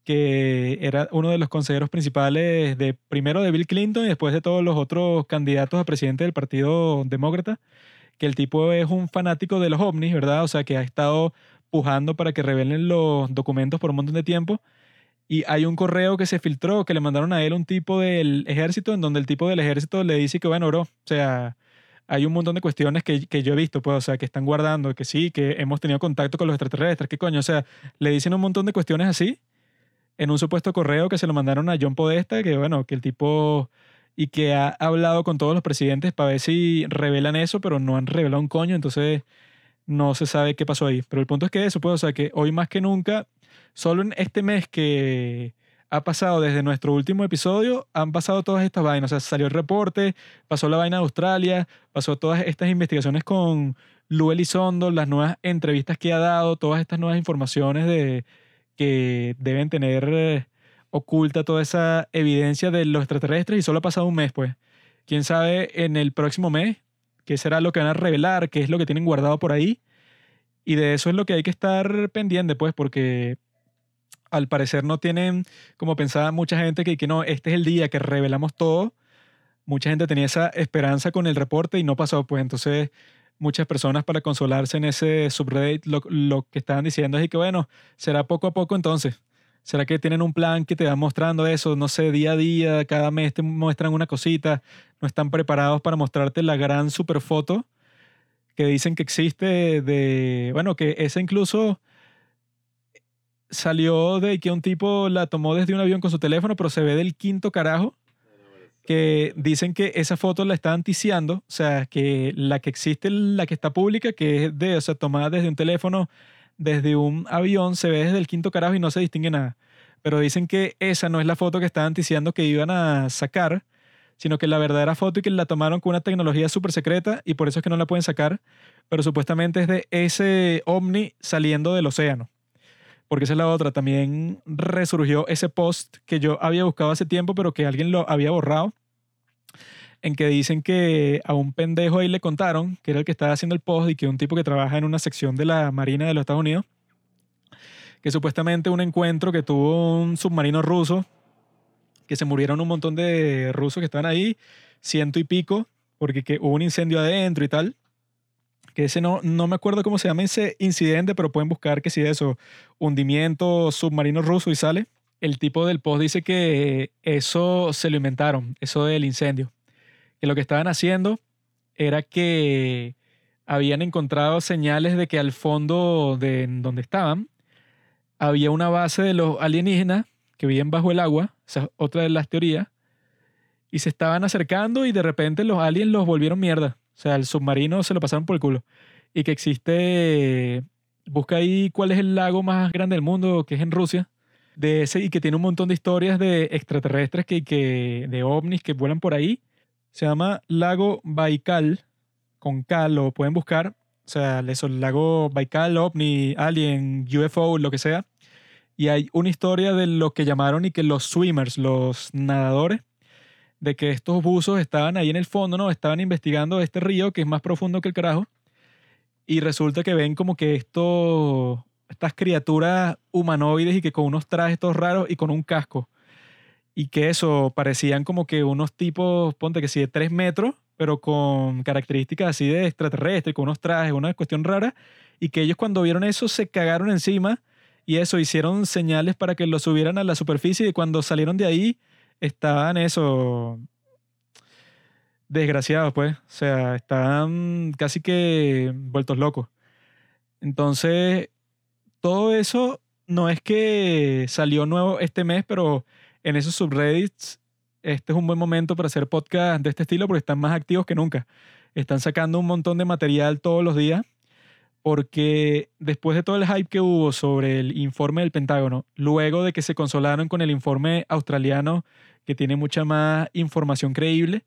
que era uno de los consejeros principales de primero de Bill Clinton y después de todos los otros candidatos a presidente del Partido Demócrata, que el tipo es un fanático de los ovnis, ¿verdad? O sea, que ha estado pujando para que revelen los documentos por un montón de tiempo. Y hay un correo que se filtró, que le mandaron a él un tipo del ejército, en donde el tipo del ejército le dice que, bueno, bro, o sea, hay un montón de cuestiones que, que yo he visto, pues, o sea, que están guardando, que sí, que hemos tenido contacto con los extraterrestres, ¿qué coño? O sea, le dicen un montón de cuestiones así, en un supuesto correo que se lo mandaron a John Podesta, que, bueno, que el tipo, y que ha hablado con todos los presidentes para ver si revelan eso, pero no han revelado un coño, entonces no se sabe qué pasó ahí. Pero el punto es que eso, pues, o sea, que hoy más que nunca, solo en este mes que ha pasado desde nuestro último episodio, han pasado todas estas vainas. O sea, salió el reporte, pasó la vaina de Australia, pasó todas estas investigaciones con Lu Elizondo, las nuevas entrevistas que ha dado, todas estas nuevas informaciones de que deben tener eh, oculta toda esa evidencia de los extraterrestres y solo ha pasado un mes, pues. Quién sabe en el próximo mes qué será lo que van a revelar, qué es lo que tienen guardado por ahí. Y de eso es lo que hay que estar pendiente, pues, porque al parecer no tienen, como pensaba mucha gente, que, que no, este es el día que revelamos todo. Mucha gente tenía esa esperanza con el reporte y no pasó, pues entonces muchas personas para consolarse en ese subreddit lo, lo que estaban diciendo es que bueno, será poco a poco entonces. ¿Será que tienen un plan que te va mostrando eso? No sé, día a día, cada mes te muestran una cosita. No están preparados para mostrarte la gran super foto que dicen que existe de, bueno, que esa incluso salió de que un tipo la tomó desde un avión con su teléfono, pero se ve del quinto carajo, que dicen que esa foto la están ticiando, o sea, que la que existe, la que está pública, que es de, o sea, tomada desde un teléfono, desde un avión, se ve desde el quinto carajo y no se distingue nada. Pero dicen que esa no es la foto que estaban ticiando que iban a sacar, sino que la verdadera foto y que la tomaron con una tecnología súper secreta y por eso es que no la pueden sacar, pero supuestamente es de ese ovni saliendo del océano. Porque esa es la otra. También resurgió ese post que yo había buscado hace tiempo, pero que alguien lo había borrado, en que dicen que a un pendejo ahí le contaron, que era el que estaba haciendo el post y que un tipo que trabaja en una sección de la Marina de los Estados Unidos, que supuestamente un encuentro que tuvo un submarino ruso, que se murieron un montón de rusos que estaban ahí, ciento y pico, porque que hubo un incendio adentro y tal. Que ese no, no me acuerdo cómo se llama ese incidente, pero pueden buscar que si eso, hundimiento submarino ruso y sale. El tipo del post dice que eso se lo inventaron, eso del incendio. Que lo que estaban haciendo era que habían encontrado señales de que al fondo de donde estaban había una base de los alienígenas que vivían bajo el agua, esa es otra de las teorías, y se estaban acercando y de repente los aliens los volvieron mierda. O sea, el submarino se lo pasaron por el culo. Y que existe, busca ahí cuál es el lago más grande del mundo, que es en Rusia, de ese y que tiene un montón de historias de extraterrestres que, que de ovnis que vuelan por ahí. Se llama Lago Baikal, con K, lo pueden buscar. O sea, eso, el lago Baikal, ovni, alien, UFO, lo que sea. Y hay una historia de lo que llamaron y que los swimmers, los nadadores, de que estos buzos estaban ahí en el fondo, ¿no? Estaban investigando este río que es más profundo que el carajo. Y resulta que ven como que esto, estas criaturas humanoides y que con unos trajes todos raros y con un casco. Y que eso, parecían como que unos tipos, ponte que sí, de tres metros, pero con características así de extraterrestre, con unos trajes, una cuestión rara. Y que ellos cuando vieron eso se cagaron encima y eso, hicieron señales para que lo subieran a la superficie y cuando salieron de ahí estaban eso desgraciados, pues. O sea, estaban casi que vueltos locos. Entonces, todo eso no es que salió nuevo este mes, pero en esos subreddits, este es un buen momento para hacer podcast de este estilo porque están más activos que nunca. Están sacando un montón de material todos los días porque después de todo el hype que hubo sobre el informe del Pentágono, luego de que se consolaron con el informe australiano que tiene mucha más información creíble,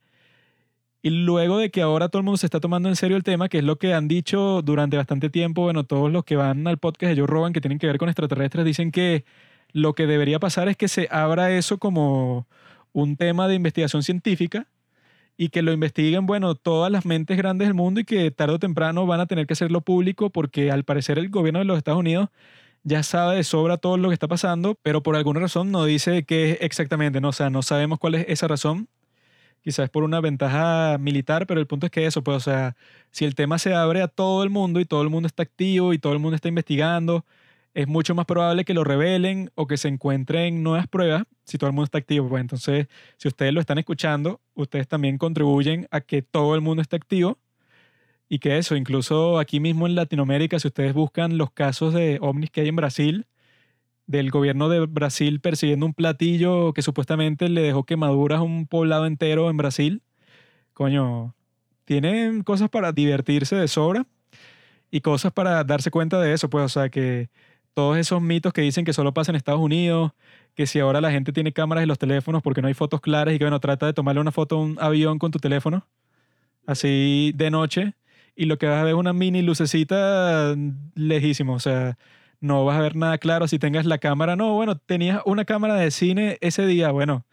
y luego de que ahora todo el mundo se está tomando en serio el tema, que es lo que han dicho durante bastante tiempo, bueno, todos los que van al podcast de Joe Rogan que tienen que ver con extraterrestres dicen que lo que debería pasar es que se abra eso como un tema de investigación científica y que lo investiguen, bueno, todas las mentes grandes del mundo y que tarde o temprano van a tener que hacerlo público porque al parecer el gobierno de los Estados Unidos ya sabe de sobra todo lo que está pasando, pero por alguna razón no dice qué exactamente, ¿no? O sea, no sabemos cuál es esa razón. Quizás por una ventaja militar, pero el punto es que eso, pues, o sea, si el tema se abre a todo el mundo y todo el mundo está activo y todo el mundo está investigando, es mucho más probable que lo revelen o que se encuentren nuevas pruebas si todo el mundo está activo. Pues entonces, si ustedes lo están escuchando, ustedes también contribuyen a que todo el mundo esté activo y que eso, incluso aquí mismo en Latinoamérica, si ustedes buscan los casos de ovnis que hay en Brasil, del gobierno de Brasil persiguiendo un platillo que supuestamente le dejó quemaduras a un poblado entero en Brasil, coño, tienen cosas para divertirse de sobra y cosas para darse cuenta de eso, pues, o sea, que todos esos mitos que dicen que solo pasa en Estados Unidos, que si ahora la gente tiene cámaras en los teléfonos porque no hay fotos claras y que bueno, trata de tomarle una foto a un avión con tu teléfono, así de noche, y lo que vas a ver es una mini lucecita lejísimo, o sea, no vas a ver nada claro. Si tengas la cámara, no, bueno, tenías una cámara de cine ese día, bueno,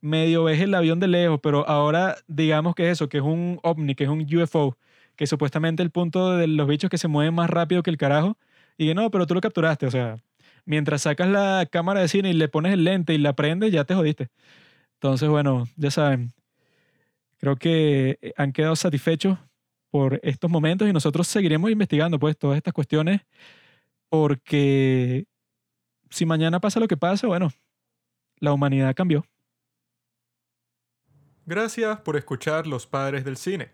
medio ves el avión de lejos, pero ahora digamos que es eso, que es un ovni, que es un UFO, que supuestamente el punto de los bichos que se mueven más rápido que el carajo, y que no, pero tú lo capturaste, o sea, mientras sacas la cámara de cine y le pones el lente y la prendes, ya te jodiste. Entonces, bueno, ya saben, creo que eh, han quedado satisfechos por estos momentos y nosotros seguiremos investigando pues todas estas cuestiones porque si mañana pasa lo que pasa, bueno, la humanidad cambió. Gracias por escuchar Los Padres del Cine.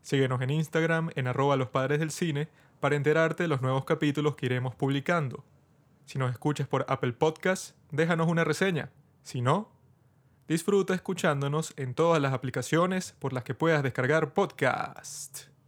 Síguenos en Instagram en arroba del cine para enterarte de los nuevos capítulos que iremos publicando. Si nos escuchas por Apple Podcast, déjanos una reseña. Si no, disfruta escuchándonos en todas las aplicaciones por las que puedas descargar podcast.